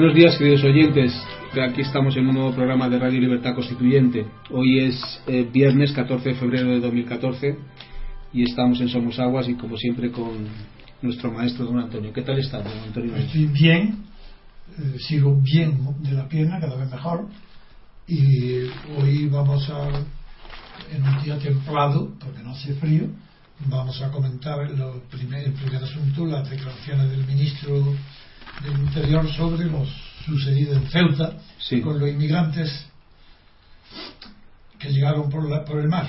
Buenos días, queridos oyentes. Aquí estamos en un nuevo programa de Radio Libertad Constituyente. Hoy es eh, viernes 14 de febrero de 2014 y estamos en Somos Aguas y como siempre con nuestro maestro don Antonio. ¿Qué tal está, don Antonio? Estoy bien, eh, sigo bien de la pierna, cada vez mejor y hoy vamos a, en un día templado, porque no hace frío, vamos a comentar lo primer, el primer asunto, las declaraciones del ministro del Interior sobre lo sucedido en Ceuta Sí. con los inmigrantes que llegaron por, la, por el mar.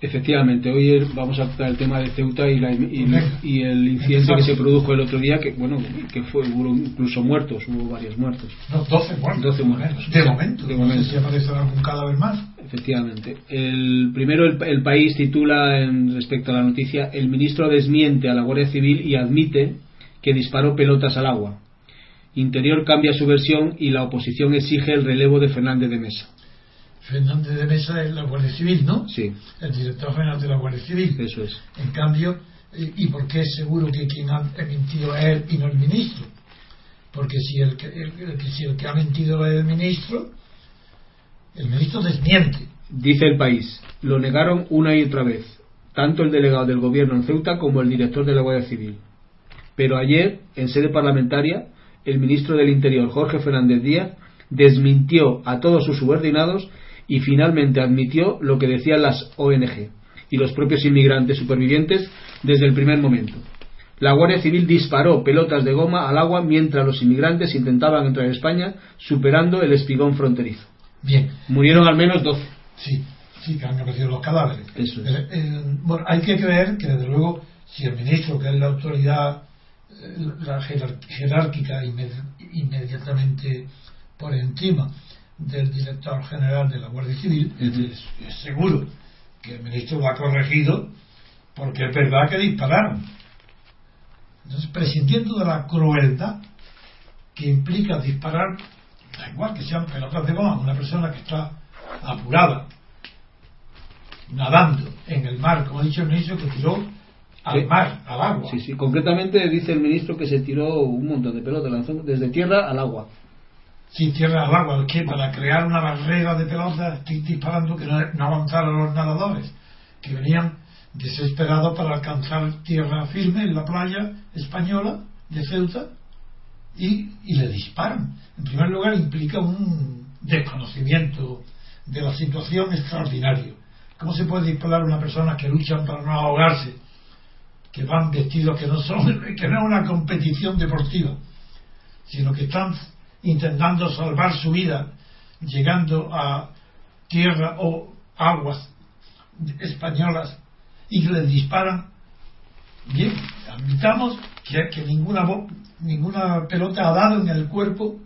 Efectivamente, hoy vamos a tratar el tema de Ceuta y, la- y- el incidente que se produjo el otro día, que bueno, que fue hubo incluso muertos, hubo varios muertos. No, 12 muertos. 12 muertos. De momento. De no sé si aparecerá algún cadáver más. Efectivamente. El primero, el, el país titula en respecto a la noticia: el ministro desmiente a la Guardia Civil y admite que disparó pelotas al agua. Interior cambia su versión y la oposición exige el relevo de Fernández de Mesa. Fernández de Mesa es la Guardia Civil, ¿no? Sí, El director general de la Guardia Civil. eso es. En cambio, ¿y por qué es seguro que quien ha mentido es él y no el ministro? Porque si el que, el- el que- si el que ha mentido es el ministro, el ministro desmiente. Dice el país: lo negaron una y otra vez, tanto el delegado del gobierno en Ceuta como el director de la Guardia Civil. Pero ayer, en sede parlamentaria, el ministro del Interior, Jorge Fernández Díaz, desmintió a todos sus subordinados y finalmente admitió lo que decían las ONG y los propios inmigrantes supervivientes desde el primer momento. La Guardia Civil disparó pelotas de goma al agua mientras los inmigrantes intentaban entrar en España superando el espigón fronterizo. Bien, Murieron al menos 12. sí, sí que han aparecido los cadáveres. Eso es. Eh, eh, bueno, hay que creer que desde luego, si el ministro, que es la autoridad la jerárquica inmedi- inmediatamente por encima del director general de la Guardia Civil, es seguro que el ministro lo ha corregido porque es verdad que dispararon. Entonces, prescindiendo de la crueldad que implica disparar, da igual que sean pelotas de goma, una persona que está apurada, nadando en el mar, como ha dicho el ministro, que tiró al Sí. mar, al agua. Sí, sí. Concretamente dice el ministro que se tiró un montón de pelotas, lanzó desde tierra al agua. sin tierra al agua, que para crear una barrera de pelotas disparando que no, no avanzaron los nadadores, que venían desesperados para alcanzar tierra firme en la playa española de Ceuta y, y le disparan. En primer lugar, implica un desconocimiento de la situación extraordinario. ¿Cómo se puede disparar a una persona que luchan para no ahogarse, que van vestidos que no son, que no es una competición deportiva, sino que están intentando salvar su vida, llegando a tierra o aguas españolas y les disparan? Bien, admitamos que, que ninguna, ninguna pelota ha dado en el cuerpo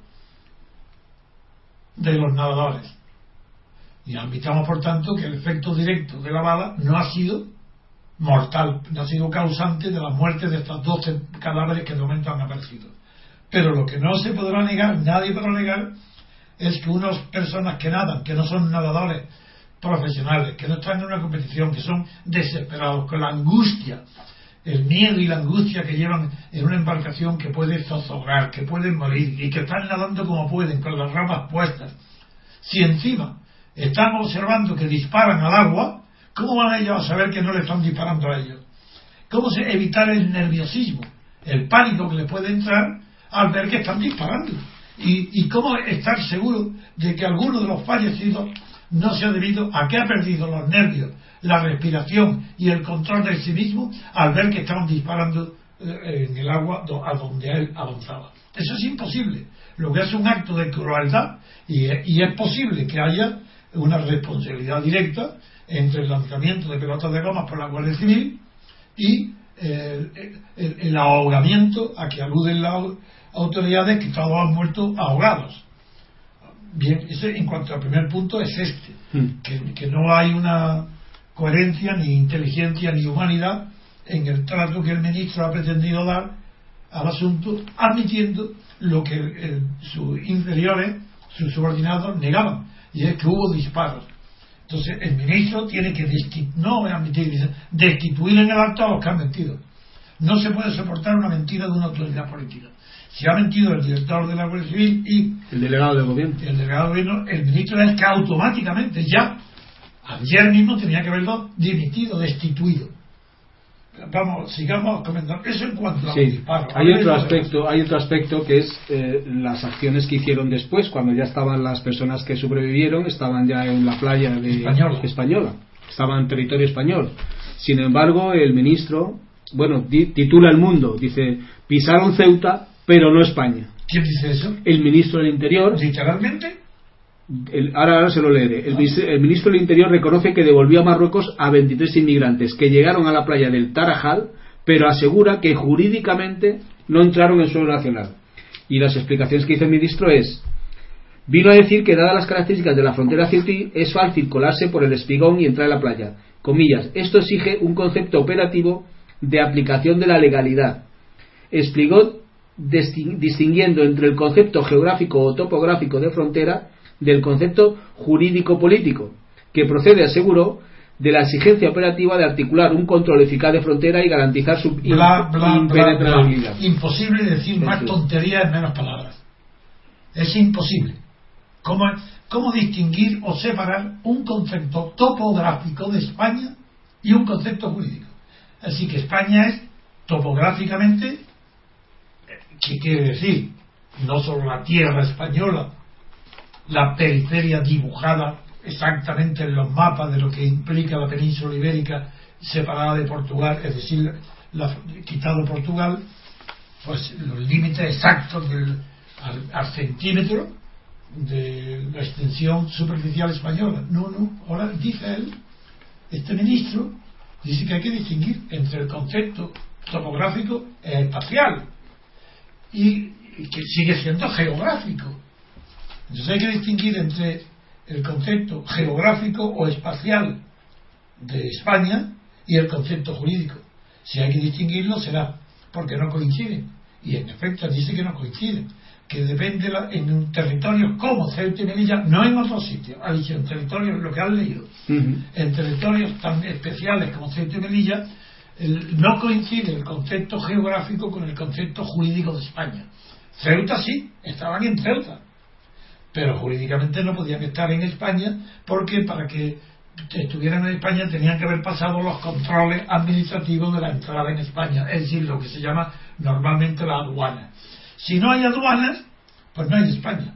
de los nadadores. Y admitamos, por tanto, que el efecto directo de la bala no ha sido mortal, ha sido causante de la muerte de estos 12 cadáveres que de momento han aparecido. Pero lo que no se podrá negar, nadie podrá negar, es que unas personas que nadan, que no son nadadores profesionales, que no están en una competición, que son desesperados, con la angustia, el miedo y la angustia que llevan en una embarcación que puede zozobrar, que pueden morir y que están nadando como pueden, con las ramas puestas. Si encima están observando que disparan al agua, ¿cómo van ellos a saber que no le están disparando a ellos? ¿Cómo se evitar el nerviosismo, el pánico que les puede entrar al ver que están disparando? ¿Y, cómo estar seguro de que alguno de los fallecidos no se ha debido a que ha perdido los nervios, la respiración y el control de sí mismo al ver que estaban disparando eh, en el agua a donde él avanzaba. Eso es imposible. Lo que es un acto de crueldad y, es posible que haya una responsabilidad directa entre el lanzamiento de pelotas de goma por la Guardia Civil y el, ahogamiento a que aluden las autoridades que todos han muerto ahogados. Bien, ese en cuanto al primer punto es este, hmm. que, no hay una coherencia, ni inteligencia, ni humanidad en el trato que el ministro ha pretendido dar al asunto, admitiendo lo que sus inferiores, sus subordinados, negaban, y es que hubo disparos. Entonces, el ministro tiene que no admitir, destituir en el acto a los que han mentido. No se puede soportar una mentira de una autoridad política. Si ha mentido el director de la Guardia Civil y el delegado del gobierno, el delegado del gobierno, el ministro es que automáticamente ya ayer mismo tenía que haberlo dimitido, destituido. Vamos, sigamos comentando. Eso en cuanto a sí. Hay otro aspecto, hay otro aspecto que es eh, las acciones que hicieron después, cuando ya estaban las personas que sobrevivieron, estaban ya en la playa de española, española estaban en territorio español. Sin embargo, el ministro, bueno, titula El Mundo, dice pisaron Ceuta pero no España. ¿Quién dice eso? El ministro del Interior. ¿Literalmente? Ahora, se lo leeré. El, el, ministro del Interior reconoce que devolvió a Marruecos a 23 inmigrantes que llegaron a la playa del Tarajal, pero asegura que jurídicamente no entraron en suelo nacional. Y las explicaciones que hizo el ministro es vino a decir que dadas las características de la frontera ceutí es fácil colarse por el espigón y entrar a la playa. Comillas, esto exige un concepto operativo de aplicación de la legalidad. Explicó distinguiendo entre el concepto geográfico o topográfico de frontera del concepto jurídico-político, que procede, aseguró, de la exigencia operativa de articular un control eficaz de frontera y garantizar su impenetrabilidad. Imposible decir más tonterías en menos palabras. Es imposible. ¿Cómo, ¿Cómo distinguir o separar un concepto topográfico de España y un concepto jurídico? Así que España es topográficamente ¿Qué quiere decir? No solo la tierra española, la periferia dibujada exactamente en los mapas de lo que implica la península ibérica separada de Portugal, es decir, la, quitado Portugal, pues los límites exactos del, al, centímetro de la extensión superficial española. No, no, ahora dice él, este ministro, dice que hay que distinguir entre el concepto topográfico e espacial y, que sigue siendo geográfico. Entonces hay que distinguir entre el concepto geográfico o espacial de España y el concepto jurídico. Si hay que distinguirlo será porque no coinciden. Y en efecto dice que no coinciden. Que depende en un territorio como Ceuta y Melilla, no en otros sitios. Ha dicho en territorios, lo que han leído, en territorios tan especiales como Ceuta y Melilla, no coincide el concepto geográfico con el concepto jurídico de España. Ceuta sí, estaban en Ceuta, pero jurídicamente no podían estar en España porque para que estuvieran en España tenían que haber pasado los controles administrativos de la entrada en España, es decir, lo que se llama normalmente la aduana. Si no hay aduanas, pues no hay España.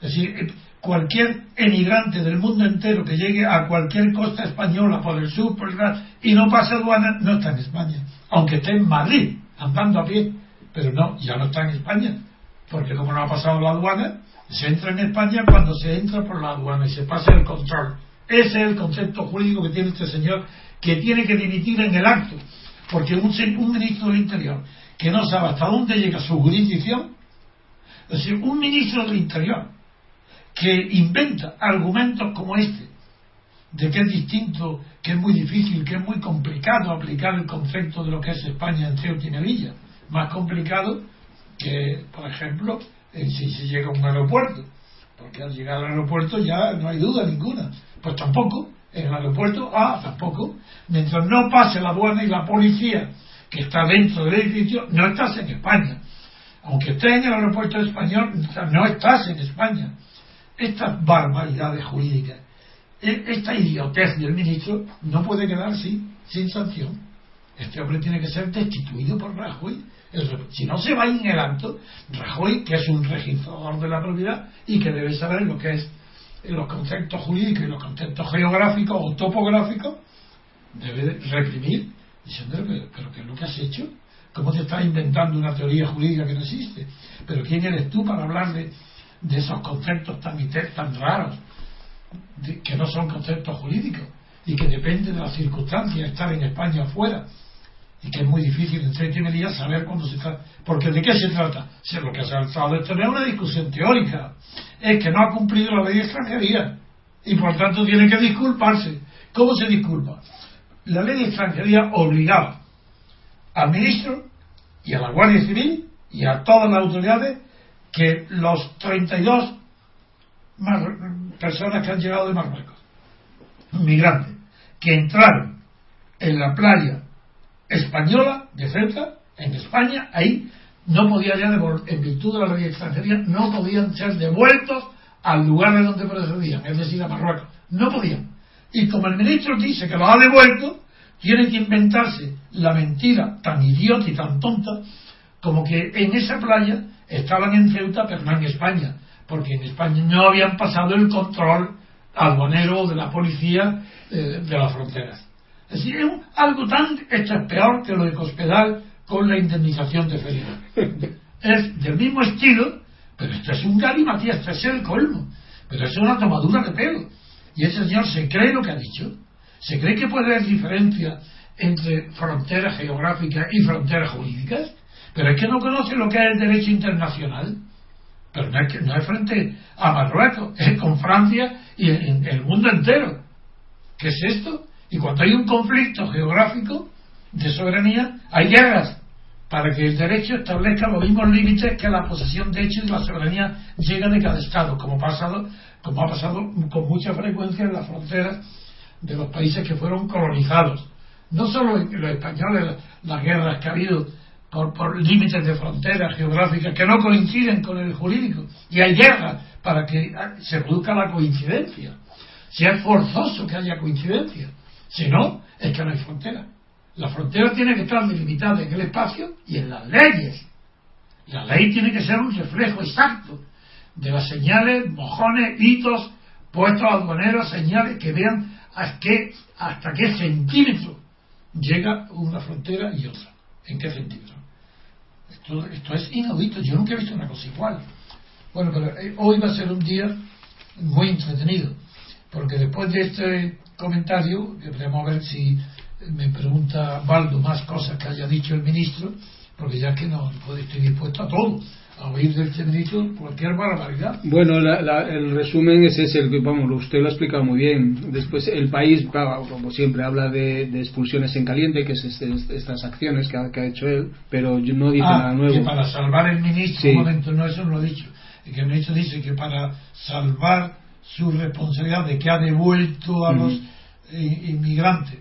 Es decir, cualquier emigrante del mundo entero que llegue a cualquier costa española por el sur, por el y no pase aduana, no está en España. Aunque esté en Madrid, andando a pie. Pero no, ya no está en España. Porque como no ha pasado la aduana, se entra en España cuando se entra por la aduana y se pasa el control. Ese es el concepto jurídico que tiene este señor, que tiene que dimitir en el acto. Porque un, un ministro del Interior que no sabe hasta dónde llega su jurisdicción, es decir, un ministro del Interior que inventa argumentos como este, de que es distinto, que es muy difícil, que es muy complicado aplicar el concepto de lo que es España en Ceuta y Melilla. Más complicado que, por ejemplo, si se llega a un aeropuerto, porque al llegar al aeropuerto ya no hay duda ninguna, pues tampoco, en el aeropuerto, ah, tampoco, mientras no pase la aduana y la policía que está dentro del edificio, no estás en España. Aunque estés en el aeropuerto español, no estás en España. Estas barbaridades jurídicas, e, esta idiotez del ministro, no puede quedar así, sin sanción. Este hombre tiene que ser destituido por Rajoy. Si no se va en el acto, Rajoy, que es un registrador de la propiedad y que debe saber lo que es los conceptos jurídicos y los conceptos geográficos o topográficos, debe reprimir diciendo, pero, ¿qué es lo que has hecho? ¿Cómo te estás inventando una teoría jurídica que no existe? ¿Pero quién eres tú para hablar de, esos conceptos tan, raros, que no son conceptos jurídicos y que dependen de las circunstancias, estar en España o fuera? Y que es muy difícil en 30 días saber cuándo se está. Porque ¿de qué se trata? Si lo que se ha tratado de tener una discusión teórica. Es que no ha cumplido la ley de extranjería y por tanto tiene que disculparse. ¿Cómo se disculpa? la ley de extranjería obligaba al ministro y a la Guardia Civil y a todas las autoridades que los 32 personas que han llegado de Marruecos, migrantes, que entraron en la playa española de Ceuta, en España, ahí no podía ya en virtud de la ley extranjería, no podían ser devueltos al lugar de donde procedían, es decir, a Marruecos. No podían. Y como el ministro dice que lo ha devuelto, tiene que inventarse la mentira tan idiota y tan tonta como que en esa playa estaban en Ceuta pero no en España, porque en España no habían pasado el control aduanero de la policía eh, de las fronteras. Es decir, es algo tan, peor que lo de Cospedal con la indemnización de Felipe. Es del mismo estilo, pero esto es un galimatías, esto es el colmo. Pero es una tomadura de pelo. Y ese señor se cree lo que ha dicho. ¿Se cree que puede haber diferencia entre fronteras geográficas y fronteras jurídicas? Pero es que no conoce lo que es el derecho internacional. Pero no es, que, no es frente a Marruecos, es con Francia y en, el mundo entero. ¿Qué es esto? Y cuando hay un conflicto geográfico de soberanía, hay guerras para que el derecho establezca los mismos límites que la posesión de hechos y la soberanía llega de cada Estado, como, pasado, como ha pasado con mucha frecuencia en las fronteras de los países que fueron colonizados. No solo los españoles, las guerras que ha habido por, por límites de fronteras geográficas que no coinciden con el jurídico. Y hay guerras para que se produzca la coincidencia. Si es forzoso que haya coincidencia. Si no, es que no hay frontera. La frontera tiene que estar delimitada en el espacio y en las leyes. La ley tiene que ser un reflejo exacto de las señales, mojones, hitos, puestos aduaneros, señales que vean hasta qué, hasta qué centímetro llega una frontera y otra. ¿En qué centímetro? Esto, esto es inaudito. Yo nunca he visto una cosa igual. Bueno, pero eh, hoy va a ser un día muy entretenido, porque después de este comentario, a ver si me pregunta Baldo más cosas que haya dicho el ministro, porque ya que no estoy dispuesto a todo a oír del ministro cualquier barbaridad. Bueno, el resumen es ese, el, vamos, usted lo ha explicado muy bien. Después, el país, como siempre, habla de, expulsiones en caliente, que es este, estas acciones que ha, hecho él, pero no dice ah, nada nuevo. Que para salvar el ministro, un momento, no, eso no lo he dicho. Que el ministro dice que para salvar su responsabilidad de que ha devuelto a los inmigrantes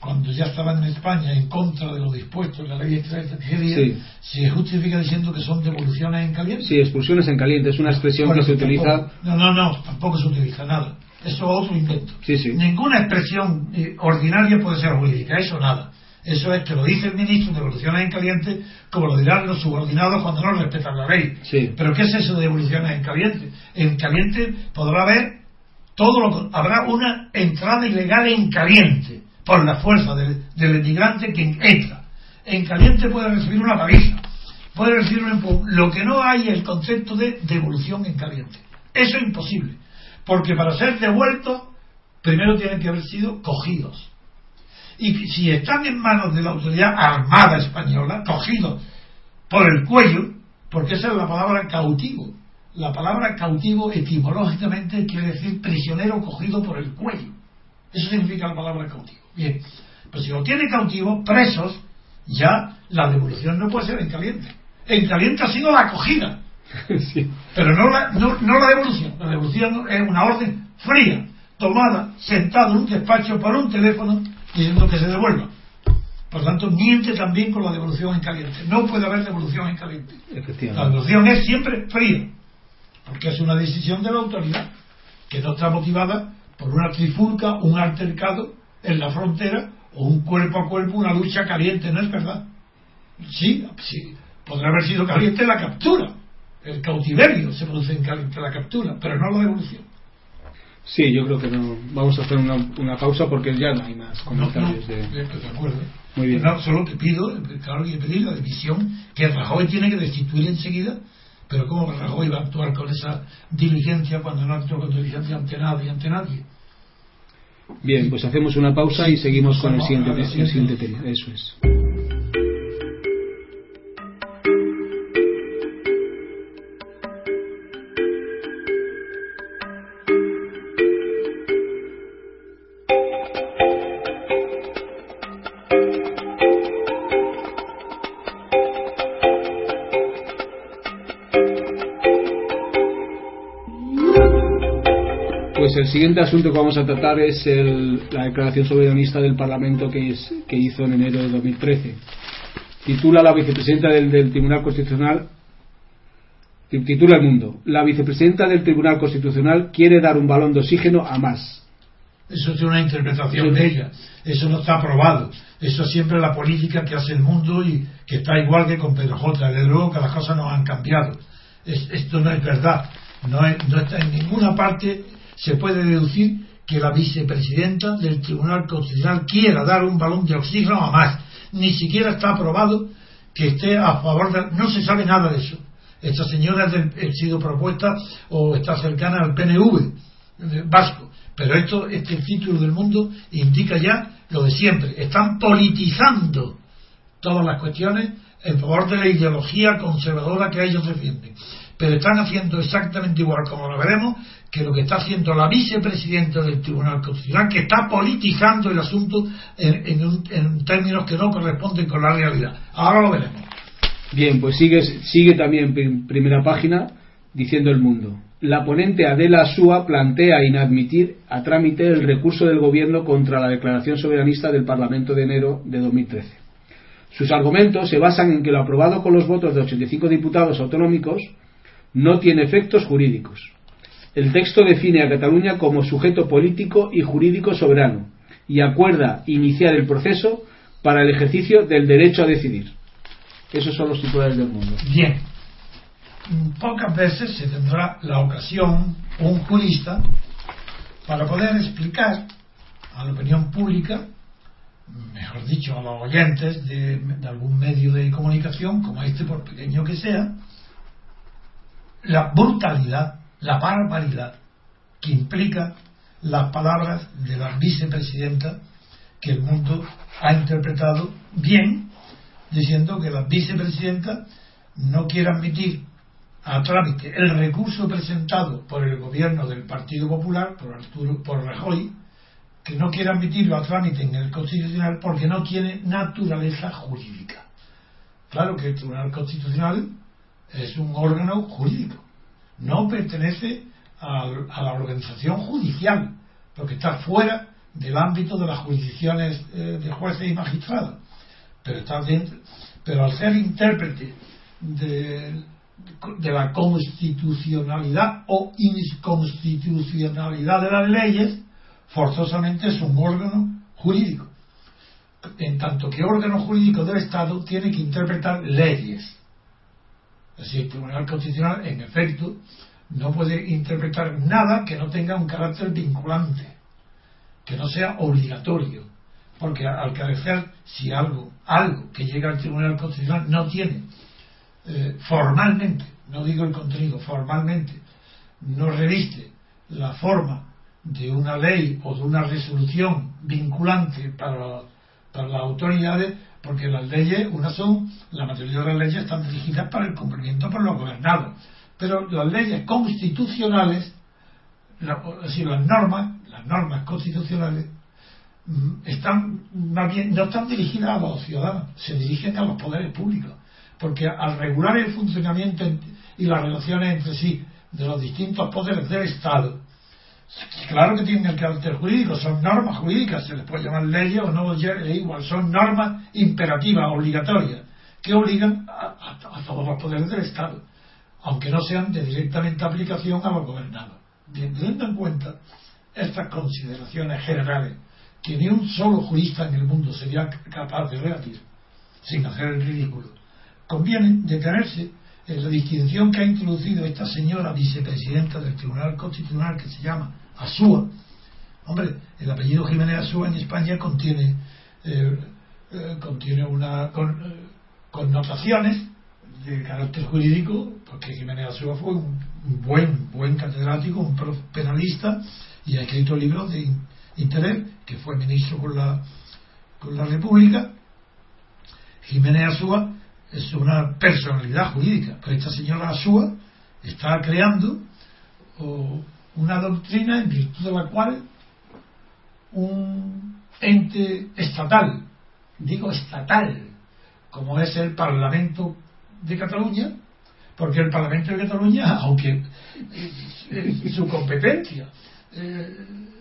cuando ya estaban en España en contra de lo dispuesto en la ley de extranjería, se justifica diciendo que son devoluciones en caliente. Sí, expulsiones en caliente, es una expresión que se utiliza. No, no, no, tampoco se utiliza nada. Eso es otro invento. Ninguna expresión eh, ordinaria puede ser jurídica, eso nada. Eso es que lo dice el ministro, devoluciones en caliente, como lo dirán los subordinados cuando no respetan la ley. Pero ¿qué es eso de devoluciones en caliente? En caliente podrá haber todo lo habrá una entrada ilegal en caliente por la fuerza del, inmigrante que entra. En caliente puede recibir una paliza, puede recibir un empujón. Lo que no hay es el concepto de devolución en caliente. Eso es imposible, porque para ser devueltos, primero tienen que haber sido cogidos. Y si están en manos de la autoridad armada española, cogidos por el cuello, porque esa es la palabra cautivo. La palabra cautivo etimológicamente quiere decir prisionero cogido por el cuello. Eso significa la palabra cautivo. Bien, pues si lo tiene cautivo, presos, ya la devolución no puede ser en caliente. en caliente ha sido la acogida. Pero no la, no, no la devolución. La devolución es una orden fría, tomada, sentado en un despacho por un teléfono diciendo que se devuelva. Por tanto, miente también con la devolución en caliente. No puede haber devolución en caliente. La devolución es siempre fría, porque es una decisión de la autoridad que no está motivada por una trifulca, un altercado en la frontera o un cuerpo a cuerpo, una lucha caliente, ¿no es verdad? Sí, sí, podrá haber sido caliente la captura, el cautiverio se produce en caliente la captura, pero no la devolución. Sí, yo creo que no. Vamos a hacer una, una pausa porque ya no hay más comentarios. de... de acuerdo. Muy bien. No, solo te pido, claro que pedir la división que Rajoy tiene que destituir enseguida, pero ¿cómo Rajoy va a actuar con esa diligencia cuando no actúa con diligencia ante nadie ante nadie? Bien, pues hacemos una pausa y seguimos con el siguiente, el siguiente tema. Eso es. Siguiente asunto que vamos a tratar es la declaración soberanista del Parlamento que, hizo en enero de 2013. Titula la vicepresidenta del, Tribunal Constitucional titula el mundo. La vicepresidenta del Tribunal Constitucional quiere dar un balón de oxígeno a más. Eso es una interpretación de ella. Eso no está aprobado. Eso es siempre la política que hace el mundo y que está igual que con Pedro J. Desde luego que las cosas no han cambiado. esto no es verdad. No, no está en ninguna parte se puede deducir que la vicepresidenta del Tribunal Constitucional quiera dar un balón de oxígeno a más. Ni siquiera está aprobado que esté a favor de... No se sabe nada de eso. Esta señora ha sido propuesta o está cercana al PNV vasco. Pero esto, este título del mundo indica ya lo de siempre. Están politizando todas las cuestiones en favor de la ideología conservadora que ellos defienden. Pero están haciendo exactamente igual, como lo veremos, que lo que está haciendo la vicepresidenta del Tribunal Constitucional, que está politizando el asunto en, términos que no corresponden con la realidad. Ahora lo veremos. Bien, pues sigue, sigue también primera página diciendo el mundo. La ponente Adela Asúa plantea inadmitir a trámite el recurso del Gobierno contra la declaración soberanista del Parlamento de enero de 2013. Sus argumentos se basan en que lo aprobado con los votos de 85 diputados autonómicos no tiene efectos jurídicos el texto define a Cataluña como sujeto político y jurídico soberano y acuerda iniciar el proceso para el ejercicio del derecho a decidir. Esos son los titulares del mundo. Bien. Pocas veces se tendrá la ocasión un jurista para poder explicar a la opinión pública, mejor dicho, a los oyentes de, algún medio de comunicación, como este, por pequeño que sea, la brutalidad la barbaridad que implica las palabras de la vicepresidenta que el mundo ha interpretado bien, diciendo que la vicepresidenta no quiere admitir a trámite el recurso presentado por el gobierno del Partido Popular, por Arturo, por Rajoy, que no quiere admitirlo a trámite en el Constitucional porque no tiene naturaleza jurídica. Claro que el Tribunal Constitucional es un órgano jurídico no pertenece a, la organización judicial, porque está fuera del ámbito de las jurisdicciones eh, de jueces y magistrados, pero está dentro, pero al ser intérprete de, de la constitucionalidad o inconstitucionalidad de las leyes, forzosamente es un órgano jurídico. En tanto que órgano jurídico del Estado tiene que interpretar leyes es decir, el Tribunal Constitucional, en efecto, no puede interpretar nada que no tenga un carácter vinculante, que no sea obligatorio. Porque al carecer, si algo, algo que llega al Tribunal Constitucional no tiene eh, formalmente, no digo el contenido, formalmente, no reviste la forma de una ley o de una resolución vinculante para, para las autoridades, porque las leyes, unas son, la mayoría de las leyes están dirigidas para el cumplimiento por los gobernados, pero las leyes constitucionales, es las normas, las normas constitucionales, mm, están no están dirigidas a los ciudadanos, se dirigen a los poderes públicos. porque al regular el funcionamiento y las relaciones entre sí de los distintos poderes del Estado, claro que tienen el carácter jurídico, son normas jurídicas, se les puede llamar leyes o no, es igual, son normas imperativas, obligatorias, que obligan a, todos los poderes del Estado, aunque no sean de directamente aplicación a los gobernados. teniendo en cuenta estas consideraciones generales, que ni un solo jurista en el mundo sería capaz de rebatir, sin hacer el ridículo, conviene detenerse en la distinción que ha introducido esta señora vicepresidenta del Tribunal Constitucional que se llama Asúa. Hombre, el apellido Jiménez Asúa en España contiene, eh, eh, contiene una eh, connotaciones de carácter jurídico, porque Jiménez Asúa fue un buen, buen catedrático, un penalista y ha escrito libros de interés, que fue ministro con la, con la República. Jiménez Asúa es una personalidad jurídica, pero esta señora Asúa está creando una doctrina en virtud de la cual un ente estatal, digo estatal, como es el Parlamento de Cataluña, porque el Parlamento de Cataluña, aunque su competencia eh,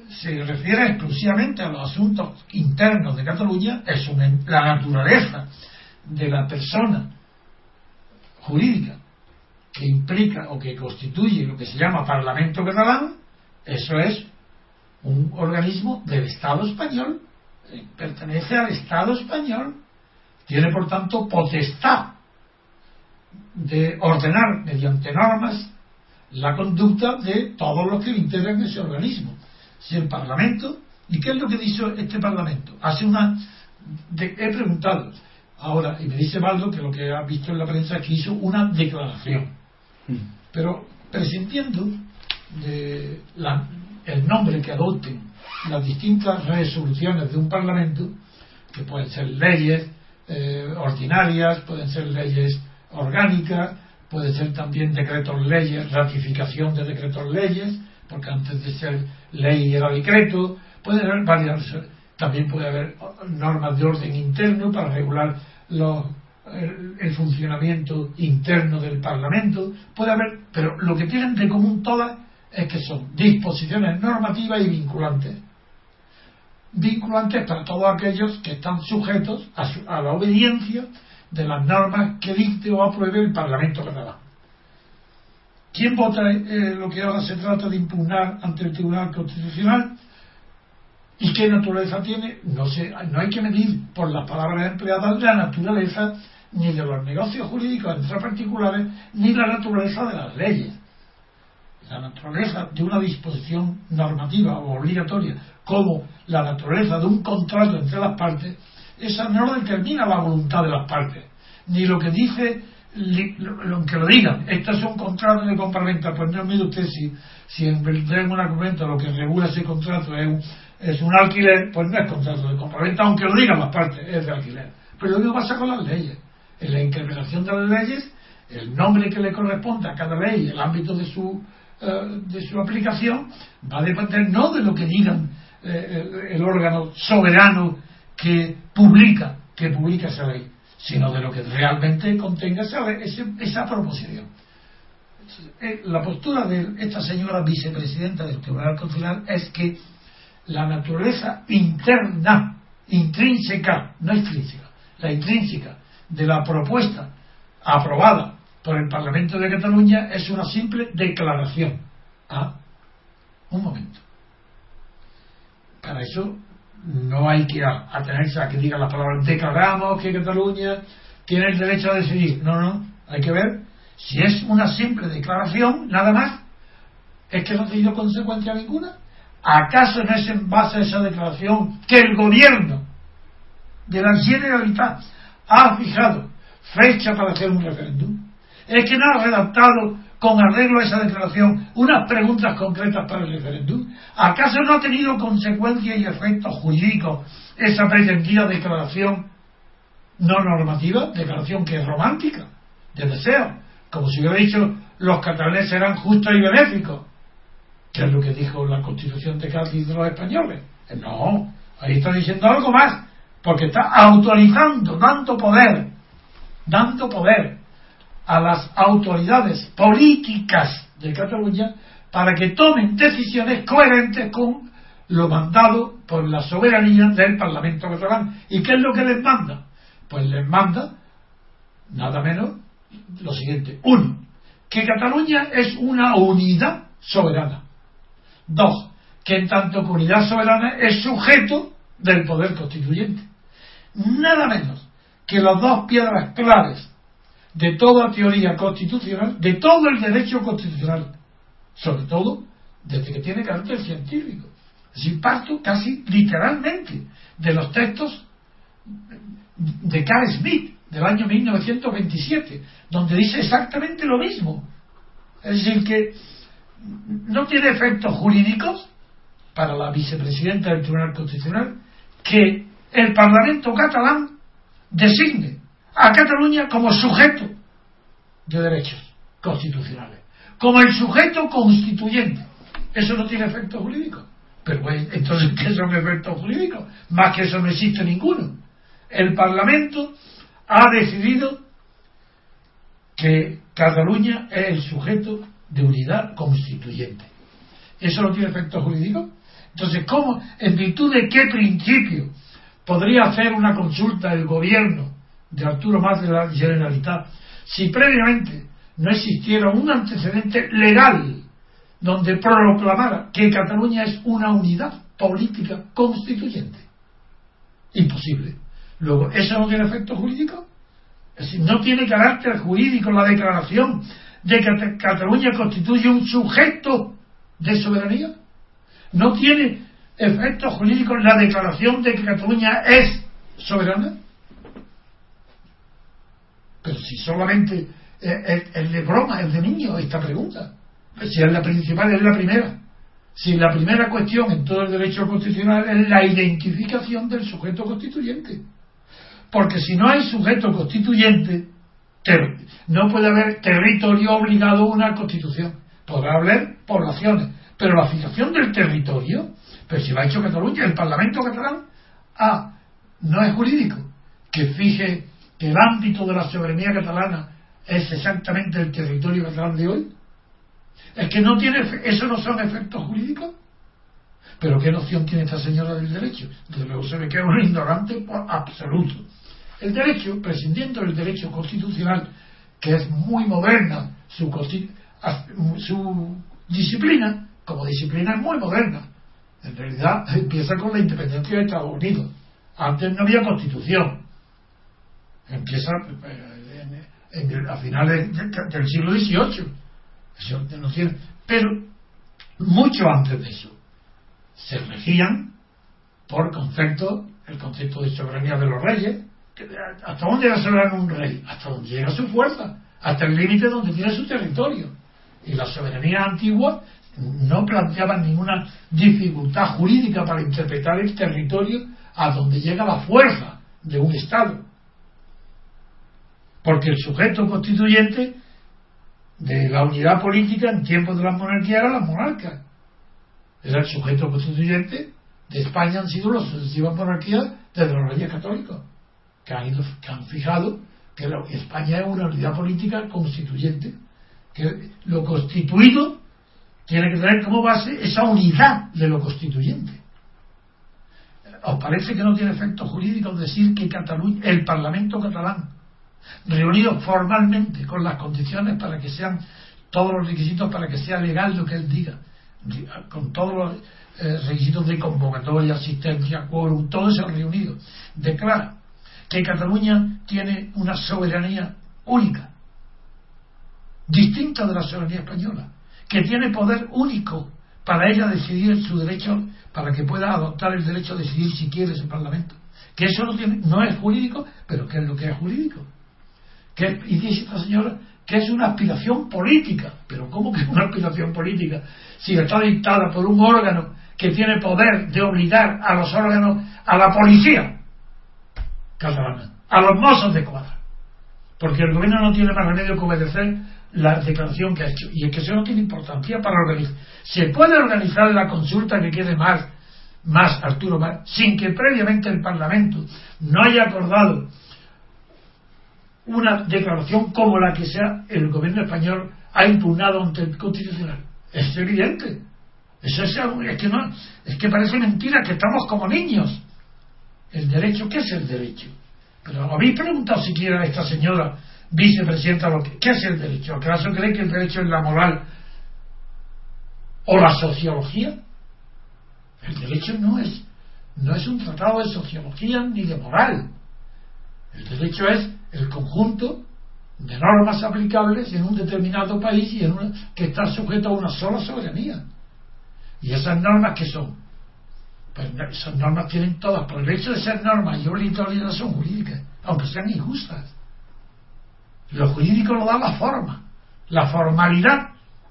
se refiere exclusivamente a los asuntos internos de Cataluña, es la naturaleza de la persona jurídica que implica o que constituye lo que se llama Parlamento catalán, eso es un organismo del Estado español, eh, pertenece al Estado español, tiene por tanto potestad de ordenar mediante normas la conducta de todos los que integran ese organismo. Si el Parlamento, ¿y qué es lo que dice este Parlamento? Hace una. he preguntado, Ahora, y me dice Baldo que lo que ha visto en la prensa es que hizo una declaración. Mm. Pero presintiendo de el nombre que adopten las distintas resoluciones de un Parlamento, que pueden ser leyes eh, ordinarias, pueden ser leyes orgánicas, pueden ser también decretos leyes, ratificación de decretos leyes, porque antes de ser ley era decreto, puede haber varias también puede haber normas de orden interno para regular el, funcionamiento interno del Parlamento. Puede haber, pero lo que tienen de común todas es que son disposiciones normativas y vinculantes. Vinculantes para todos aquellos que están sujetos a, la obediencia de las normas que dicte o apruebe el Parlamento catalán. ¿Quién vota eh, lo que ahora se trata de impugnar ante el Tribunal Constitucional? ¿Y qué naturaleza tiene? No, sé, no hay que medir por las palabras empleadas la naturaleza ni de los negocios jurídicos entre particulares, ni la naturaleza de las leyes. La naturaleza de una disposición normativa o obligatoria, como la naturaleza de un contrato entre las partes, esa no determina la voluntad de las partes, ni lo que dice, lo que lo digan, esto es un contrato de compraventa, pues no mire usted si, si en una compraventa lo que regula ese contrato es un es un alquiler, pues no es contrato de compraventa, aunque lo digan las partes, es de alquiler. Pero lo mismo pasa con las leyes. En la interpretación de las leyes, el nombre que le corresponde a cada ley, el ámbito de su, eh, de su aplicación, va a depender no de lo que digan eh, el, órgano soberano que publica, que publica esa ley, sino de lo que realmente contenga esa, esa proposición. Eh, la postura de esta señora vicepresidenta del Tribunal Constitucional es que la naturaleza interna, intrínseca, no extrínseca, la intrínseca de la propuesta aprobada por el Parlamento de Cataluña es una simple declaración. Ah, un momento. Para eso no hay que atenerse a que diga la palabra declaramos que Cataluña tiene el derecho a decidir. No, no, hay que ver si es una simple declaración, nada más, es que no ha tenido consecuencia ninguna. ¿Acaso no es en base a esa declaración que el gobierno de la Generalitat ha fijado fecha para hacer un referéndum? ¿Es que no ha redactado con arreglo a esa declaración unas preguntas concretas para el referéndum? ¿Acaso no ha tenido consecuencias y efectos jurídicos esa pretendida declaración no normativa, declaración que es romántica, de deseo? Como si hubiera dicho los catalanes serán justos y benéficos que es lo que dijo la Constitución de Cádiz de los españoles. No, ahí está diciendo algo más, porque está autorizando tanto poder dando poder a las autoridades políticas de Cataluña para que tomen decisiones coherentes con lo mandado por la soberanía del Parlamento catalán. ¿Y qué es lo que les manda? Pues les manda nada menos lo siguiente. Uno, que Cataluña es una unidad soberana. Dos, que en tanto que unidad soberana es sujeto del poder constituyente. Nada menos que las dos piedras claves de toda teoría constitucional, de todo el derecho constitucional, sobre todo desde que tiene carácter científico. Es parto casi literalmente de los textos de Carl Smith del año 1927, donde dice exactamente lo mismo. Es decir, que no tiene efectos jurídicos para la vicepresidenta del Tribunal Constitucional que el Parlamento catalán designe a Cataluña como sujeto de derechos constitucionales, como el sujeto constituyente. Eso no tiene efecto jurídico. Pero bueno, entonces, ¿qué son efectos jurídicos? Más que eso no existe ninguno. El Parlamento ha decidido que Cataluña es el sujeto de unidad constituyente. ¿Eso no tiene efecto jurídico? Entonces, ¿cómo, en virtud de qué principio podría hacer una consulta el gobierno de Arturo Más de la Generalitat si previamente no existiera un antecedente legal donde proclamara que Cataluña es una unidad política constituyente? Imposible. Luego, ¿eso no tiene efecto jurídico? Es decir, no tiene carácter jurídico la declaración de que Cataluña constituye un sujeto de soberanía. No tiene efecto jurídico la declaración de que Cataluña es soberana. Pero si solamente es, de broma, es de niño esta pregunta. Si es la principal, es la primera. Si la primera cuestión en todo el derecho constitucional es la identificación del sujeto constituyente. Porque si no hay sujeto constituyente, no puede haber territorio obligado a una constitución. Podrá haber poblaciones, pero la fijación del territorio, pero si lo ha hecho Cataluña, el Parlamento catalán, ah, no es jurídico, que fije que el ámbito de la soberanía catalana es exactamente el territorio catalán de hoy. Es que no tiene, eso no son efectos jurídicos. Pero ¿qué noción tiene esta señora del derecho? Desde luego se ve que es un ignorante por absoluto. El derecho, prescindiendo del derecho constitucional, que es muy moderna, su, su disciplina, como disciplina es muy moderna. En realidad empieza con la independencia de Estados Unidos. Antes no había constitución. Empieza eh, a finales del siglo XVIII. Pero mucho antes de eso se regían por concepto, el concepto de soberanía de los reyes, ¿Hasta dónde va a un rey? Hasta donde llega su fuerza, hasta el límite donde tiene su territorio. Y la soberanía antigua no planteaba ninguna dificultad jurídica para interpretar el territorio a donde llega la fuerza de un Estado. Porque el sujeto constituyente de la unidad política en tiempos de la monarquía era la monarca. Era el sujeto constituyente de España han sido las sucesivas monarquías desde los reyes católicos que han, fijado que España es una unidad política constituyente, que lo constituido tiene que tener como base esa unidad de lo constituyente. ¿Os parece que no tiene efecto jurídico decir que Cataluña, el Parlamento catalán, reunido formalmente con las condiciones para que sean todos los requisitos para que sea legal lo que él diga, con todos los eh, requisitos de convocatoria, asistencia, quórum, todo eso reunido, declara que Cataluña tiene una soberanía única, distinta de la soberanía española, que tiene poder único para ella decidir su derecho, para que pueda adoptar el derecho a decidir si quiere ese Parlamento. Que eso no, tiene, no es jurídico, pero ¿qué es lo que es jurídico? Que, y dice esta señora que es una aspiración política. Pero ¿cómo que es una aspiración política? Si está dictada por un órgano que tiene poder de obligar a los órganos, a la policía, catalana, a los mozos de cuadra. Porque el gobierno no tiene más remedio que obedecer la declaración que ha hecho. Y es que eso no tiene importancia para organizar. Se puede organizar la consulta que quede más, más Arturo Más, sin que previamente el Parlamento no haya acordado una declaración como la que sea el gobierno español ha impugnado ante el constitucional. Es evidente. Eso es, es, que no, es que parece mentira que estamos como niños. El derecho, ¿qué es el derecho? Pero habéis preguntado siquiera a esta señora vicepresidenta lo que, ¿qué es el derecho? ¿Acaso cree que el derecho es la moral o la sociología? El derecho no es, no es un tratado de sociología ni de moral. El derecho es el conjunto de normas aplicables en un determinado país y que está sujeto a una sola soberanía. Y esas normas que son, pues esas normas tienen todas, por el hecho de ser normas y obligatoriedad son jurídicas, aunque sean injustas. Lo jurídico lo da la forma, la formalidad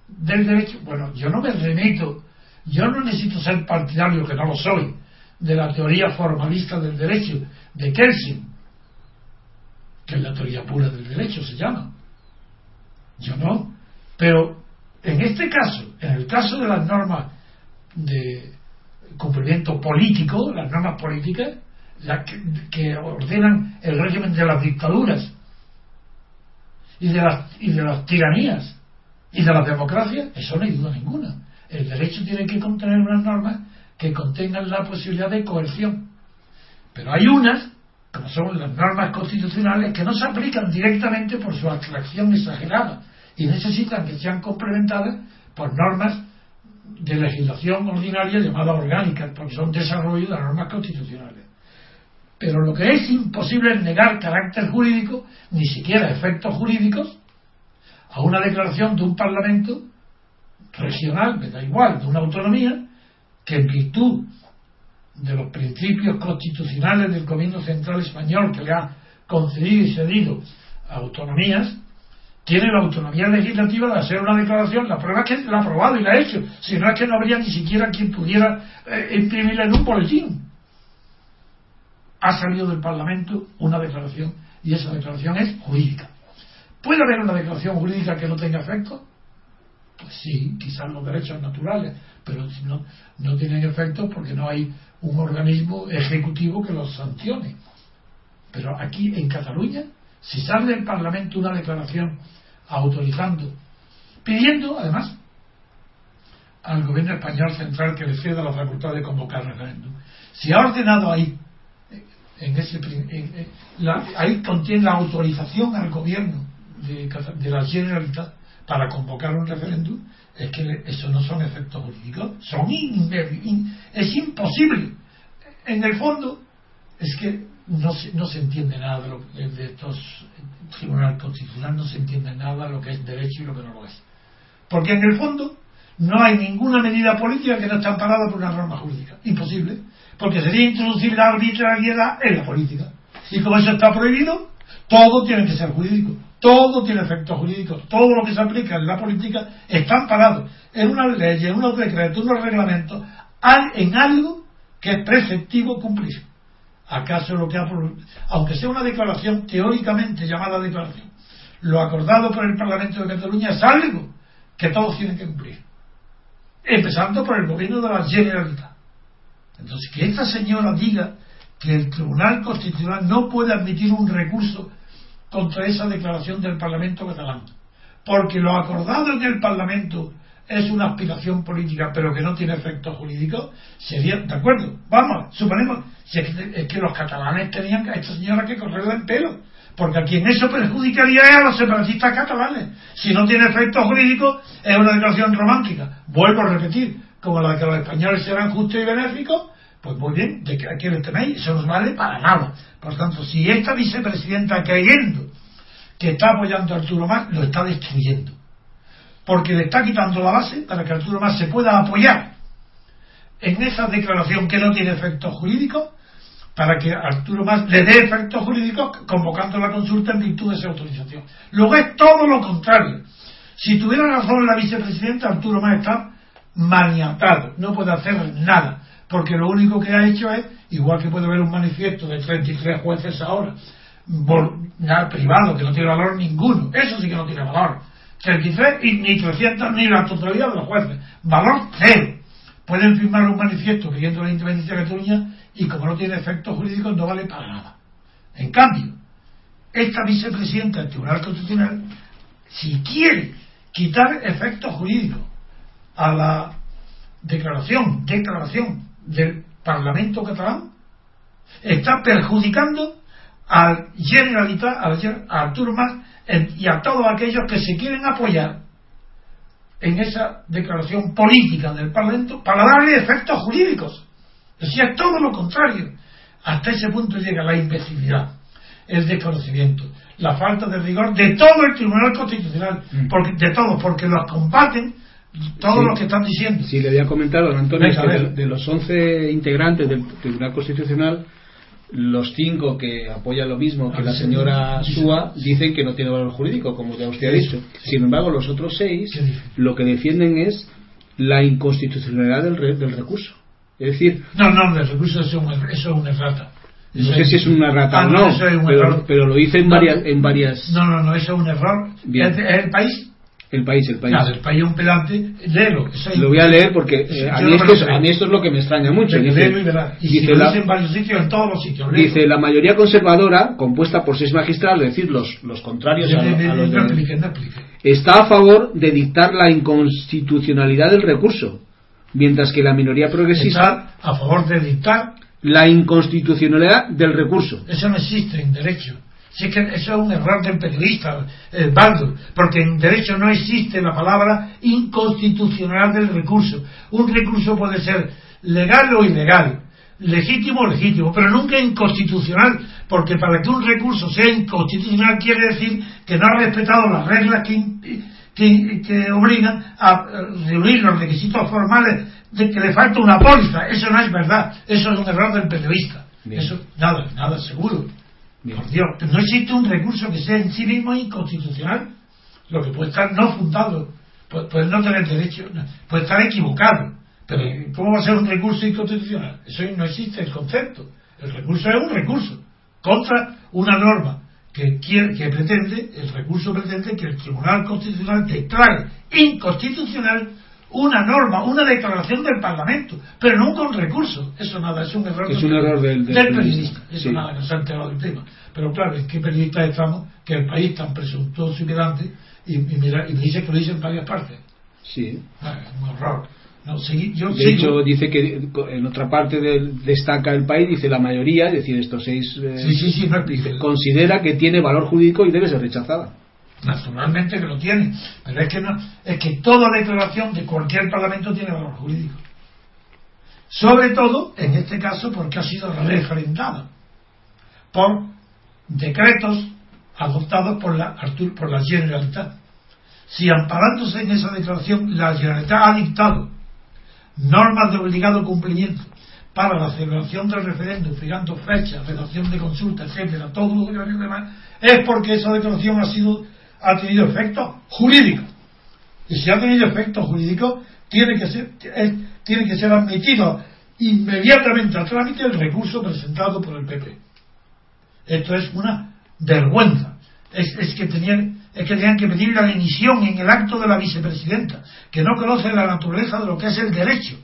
del derecho. Bueno, yo no me remito, yo no necesito ser partidario, que no lo soy, de la teoría formalista del derecho de Kelsen, que es la teoría pura del derecho, se llama. Yo no. Pero en este caso, en el caso de las normas de cumplimiento político, las normas políticas, las que, ordenan el régimen de las dictaduras y de las, y de las tiranías y de las democracias, eso no hay duda ninguna. El derecho tiene que contener unas normas que contengan la posibilidad de coerción. Pero hay unas como son las normas constitucionales, que no se aplican directamente por su atracción exagerada y necesitan que sean complementadas por normas de legislación ordinaria llamada orgánica, porque son desarrollo de las normas constitucionales. Pero lo que es imposible es negar carácter jurídico, ni siquiera efectos jurídicos, a una declaración de un Parlamento regional, me da igual, de una autonomía, que en virtud de los principios constitucionales del gobierno central español que le ha concedido y cedido autonomías, tiene la autonomía legislativa de hacer una declaración. La prueba es que la ha aprobado y la ha hecho. Si no es que no habría ni siquiera quien pudiera eh, imprimirla en un boletín. Ha salido del Parlamento una declaración y esa declaración es jurídica. ¿Puede haber una declaración jurídica que no tenga efecto? Pues sí, quizás los derechos naturales, pero no, no tienen efecto porque no hay un organismo ejecutivo que los sancione. Pero aquí en Cataluña, si sale del Parlamento una declaración autorizando, pidiendo además al gobierno español central que le ceda la facultad de convocar referéndum, si ha ordenado ahí, en ese, ahí contiene la autorización al gobierno de, la Generalitat para convocar un referéndum, es que eso no son efectos jurídicos, son es imposible. En el fondo, es que no se, no se entiende nada de, lo, de estos tribunales constitucionales, no se entiende nada de lo que es derecho y lo que no lo es. Porque en el fondo no hay ninguna medida política que no esté amparada por una norma jurídica. Imposible. Porque sería introducir la arbitrariedad en la política. Y como eso está prohibido, todo tiene que ser jurídico. Todo tiene efectos jurídicos. Todo lo que se aplica en la política está amparado en unas leyes, en unos decretos, unos reglamentos, en algo que es preceptivo cumplir. ¿Acaso lo que ha, aunque sea una declaración teóricamente llamada declaración, lo acordado por el Parlamento de Cataluña es algo que todos tienen que cumplir? Empezando por el gobierno de la Generalitat. Entonces, que esta señora diga que el Tribunal Constitucional no puede admitir un recurso contra esa declaración del Parlamento catalán. Porque lo acordado en el Parlamento es una aspiración política, pero que no tiene efectos jurídicos, sería, ¿de acuerdo? Vamos, suponemos, que, los catalanes tenían a esta señora que correrla en pelo, porque a quien eso perjudicaría es a los separatistas catalanes. Si no tiene efectos jurídicos, es una declaración romántica. Vuelvo a repetir, como la de que los españoles serán justos y benéficos, pues muy bien, ¿de qué le tenéis? Eso no vale para nada. Por tanto, si esta vicepresidenta creyendo que está apoyando a Arturo Más, lo está destruyendo. Porque le está quitando la base para que Arturo Más se pueda apoyar en esa declaración que no tiene efectos jurídicos, para que Arturo Más le dé efectos jurídicos convocando la consulta en virtud de esa autorización. Luego es todo lo contrario. Si tuviera razón la vicepresidenta, Arturo Más está maniatado, no puede hacer nada, porque lo único que ha hecho es, igual que puede haber un manifiesto de 33 jueces ahora, privado, que no tiene valor ninguno. Eso sí que no tiene valor. 33 y ni 300 ni la totalidad de los jueces. Valor cero. Pueden firmar un manifiesto pidiendo la independencia de Cataluña y como no tiene efectos jurídicos no vale para nada. En cambio, esta vicepresidenta del Tribunal Constitucional, si quiere quitar efectos jurídicos a la declaración, declaración del Parlamento catalán, está perjudicando al Generalitat, al, Artur Mas y a todos aquellos que se quieren apoyar en esa declaración política del Parlamento para darle efectos jurídicos. Decía todo lo contrario. Hasta ese punto llega la imbecilidad, el desconocimiento, la falta de rigor de todo el Tribunal Constitucional, mm. porque, de todos, porque los combaten todos los que están diciendo. Sí, le había comentado, don Antonio, que de, los 11 integrantes del Tribunal Constitucional, los cinco que apoyan lo mismo que la señora Súa dicen que no tiene valor jurídico, como ya usted ha dicho. Sin embargo, los otros seis lo que defienden es la inconstitucionalidad del, del recurso. Es decir. No, no, el recurso es, un, eso es una errata. No sé si es una errata ah, o no, pero, pero, lo dice en, varias, en varias. No, no, no, eso es un error. Es, el país el país, el país. Claro, el país es un pedante, léelo. Lo voy a leer porque eh, a, mí esto es, a, mí esto es, lo que me extraña mucho. Dice, y dice, la, en varios sitios, en todos los sitios. Dice, la mayoría conservadora, compuesta por seis magistrados, es decir, los, los contrarios a, los está a favor de dictar la inconstitucionalidad del recurso, mientras que la minoría progresista... Está a favor de dictar... La inconstitucionalidad del recurso. Eso no existe en derecho. Si es que eso es un error del periodista, eh, Baldo, porque en derecho no existe la palabra inconstitucional del recurso. Un recurso puede ser legal o ilegal, legítimo o legítimo, pero nunca inconstitucional, porque para que un recurso sea inconstitucional quiere decir que no ha respetado las reglas que, que, obligan a reunir los requisitos formales de que le falta una póliza. Eso no es verdad, eso es un error del periodista. Eso, nada, nada seguro. Por Dios, no existe un recurso que sea en sí mismo inconstitucional. Lo que puede estar no fundado, puede, no tener derecho, puede estar equivocado. Pero ¿cómo va a ser un recurso inconstitucional? Eso no existe el concepto. El recurso es un recurso contra una norma que, quiere, que pretende, el recurso pretende que el Tribunal Constitucional declare inconstitucional una norma, una declaración del Parlamento, pero nunca un recurso. Eso nada, es un error, es un error del, periodista. Eso nada, que se ha enterado del tema. Pero claro, ¿en qué periodistas estamos? Que el país tan presuntuoso y pedante y, mira, y dice que lo dice en varias partes. Sí. Ah, un horror. De hecho, dice que en otra parte destaca el país, dice la mayoría, es decir, estos seis, eh, considera que tiene valor jurídico y debe ser rechazada. Naturalmente que lo tiene, pero es que no, es que toda declaración de cualquier parlamento tiene valor jurídico. Sobre todo, en este caso, porque ha sido refrendada por decretos adoptados por la, por la Generalitat. Si amparándose en esa declaración, la Generalitat ha dictado normas de obligado cumplimiento para la celebración del referéndum, fijando fechas, redacción de consulta, etcétera, todo lo demás, es porque esa declaración ha sido ha tenido efecto jurídico. Y si ha tenido efecto jurídico, tiene que ser, tiene que ser admitido inmediatamente al trámite el recurso presentado por el PP. Esto es una vergüenza. Es, que tenían, es que tenían que pedir la dimisión en el acto de la vicepresidenta, que no conoce la naturaleza de lo que es el derecho.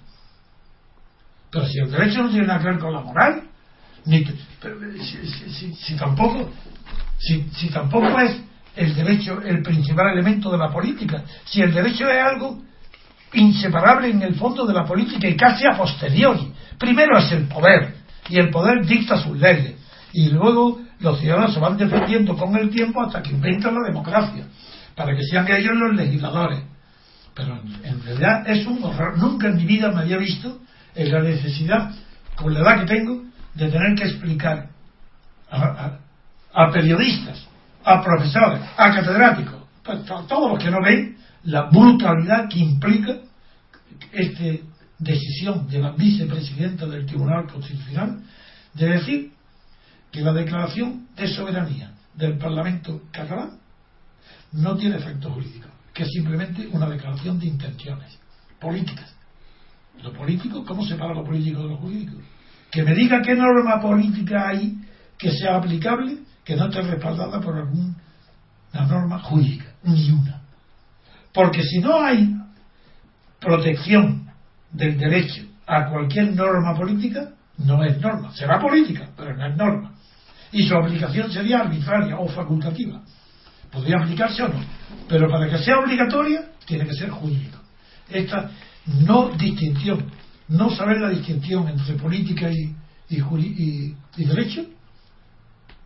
Pero si el derecho no tiene nada que ver con la moral, ni, si, tampoco, si tampoco es el derecho el principal elemento de la política. Si el derecho es algo inseparable en el fondo de la política y casi a posteriori. Primero es el poder y el poder dicta sus leyes y luego los ciudadanos se van defendiendo con el tiempo hasta que inventan la democracia para que sean ellos los legisladores. Pero en realidad es un horror. Nunca en mi vida me había visto en la necesidad, con la edad que tengo, de tener que explicar a periodistas a profesores, a catedráticos, pues, todos los que no ven la brutalidad que implica esta decisión de la vicepresidenta del Tribunal Constitucional de decir que la declaración de soberanía del Parlamento catalán no tiene efecto jurídico, que es simplemente una declaración de intenciones políticas. Lo político, ¿cómo separa lo político de lo jurídico? Que me diga qué norma política hay que sea aplicable que no esté respaldada por alguna norma jurídica, ni una. Porque si no hay protección del derecho a cualquier norma política, no es norma. Será política, pero no es norma. Y su aplicación sería arbitraria o facultativa. Podría aplicarse o no, pero para que sea obligatoria tiene que ser jurídico. Esta no distinción, no saber la distinción entre política y, y, y derecho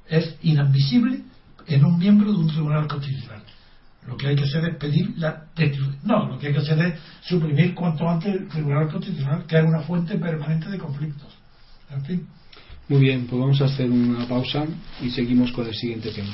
es inadmisible en un miembro de un tribunal constitucional. Lo que hay que hacer es pedir la no, lo que hay que hacer es suprimir cuanto antes el Tribunal Constitucional, que es una fuente permanente de conflictos. En fin. Muy bien, pues vamos a hacer una pausa y seguimos con el siguiente tema.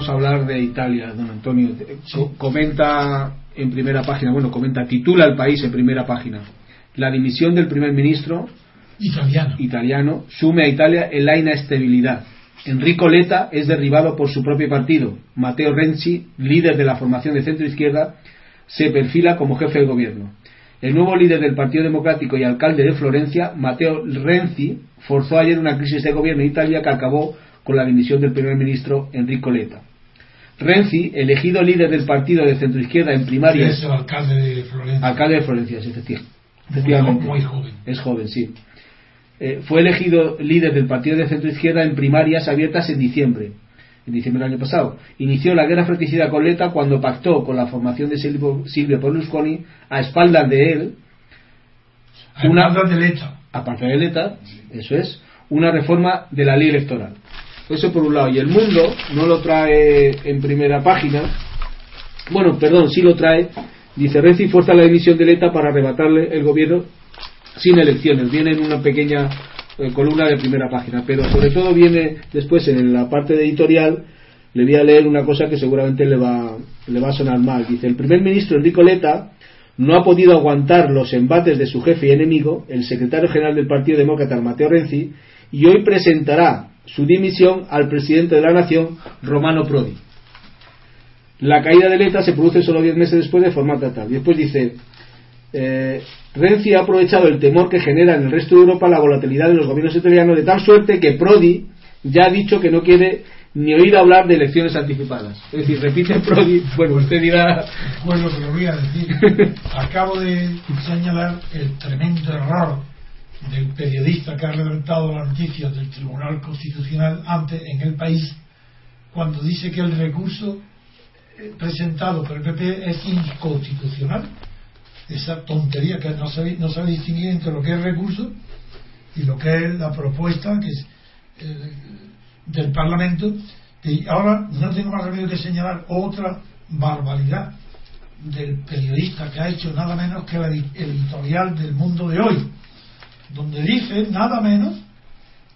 Vamos a hablar de Italia, don Antonio. Comenta en primera página, bueno, comenta, titula el país en primera página. La dimisión del primer ministro italiano, italiano sume a Italia en la inestabilidad. Enrico Letta es derribado por su propio partido. Matteo Renzi, líder de la formación de centro izquierda, se perfila como jefe de gobierno. El nuevo líder del Partido Democrático y alcalde de Florencia, Matteo Renzi, forzó ayer una crisis de gobierno en Italia que acabó con la dimisión del primer ministro Enrico Letta. Renzi, elegido líder del partido de centroizquierda en primaria. Es el alcalde de Florencia. Alcalde de Florencia, efectivamente. Muy, joven. Es joven, sí. Eh, fue elegido líder del partido de centroizquierda en primarias abiertas en diciembre, en diciembre del año pasado. Inició la guerra fratricida con Letta cuando pactó con la formación de Silvio, Silvio Berlusconi a espaldas de él. A una, de Letta. Aparte de Letta, eso es, una reforma de la ley electoral. Eso por un lado. Y el mundo no lo trae en primera página. Bueno, perdón, sí lo trae. Dice, Renzi fuerza la dimisión de ETA para arrebatarle el gobierno sin elecciones. Viene en una pequeña eh, columna de primera página. Pero sobre todo viene después en la parte de editorial. Le voy a leer una cosa que seguramente le va, le va a sonar mal. Dice, el primer ministro Enrico Letta no ha podido aguantar los embates de su jefe y enemigo, el secretario general del Partido Demócrata, Mateo Renzi, y hoy presentará su dimisión al presidente de la nación, Romano Prodi. La caída de Leta se produce solo diez meses después de forma tal. Después dice, eh, Renzi ha aprovechado el temor que genera en el resto de Europa la volatilidad de los gobiernos italianos de tal suerte que Prodi ya ha dicho que no quiere ni oír hablar de elecciones anticipadas. Es decir, repite Prodi, bueno, usted dirá... Pues lo que lo voy a decir. Acabo de señalar el tremendo error del periodista que ha levantado las noticias del Tribunal Constitucional antes en el país, cuando dice que el recurso eh, presentado por el PP es inconstitucional. Esa tontería que no sabe, no sabe distinguir entre lo que es recurso y lo que es la propuesta que es, eh, del Parlamento. Y ahora no tengo más remedio que señalar otra barbaridad del periodista que ha hecho nada menos que el editorial del mundo de hoy donde dice nada menos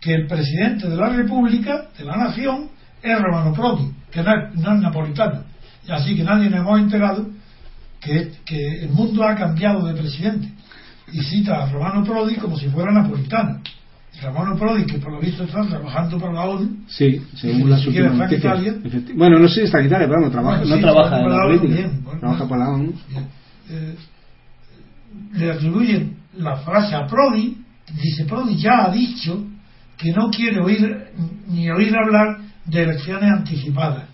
que el presidente de la República, de la Nación, es Romano Prodi, que no es, napolitano. Y así que nadie nos hemos enterado que, el mundo ha cambiado de presidente. Y cita a Romano Prodi como si fuera napolitano. Romano Prodi, que por lo visto está trabajando para la ONU. Sí, según las últimas noticias. Bueno, no sé si está en Italia, pero no trabaja, no trabaja en la política. trabaja para la ONU. Eh, le atribuyen la frase a Prodi dice Prodi ya ha dicho que no quiere oír ni oír hablar de elecciones anticipadas.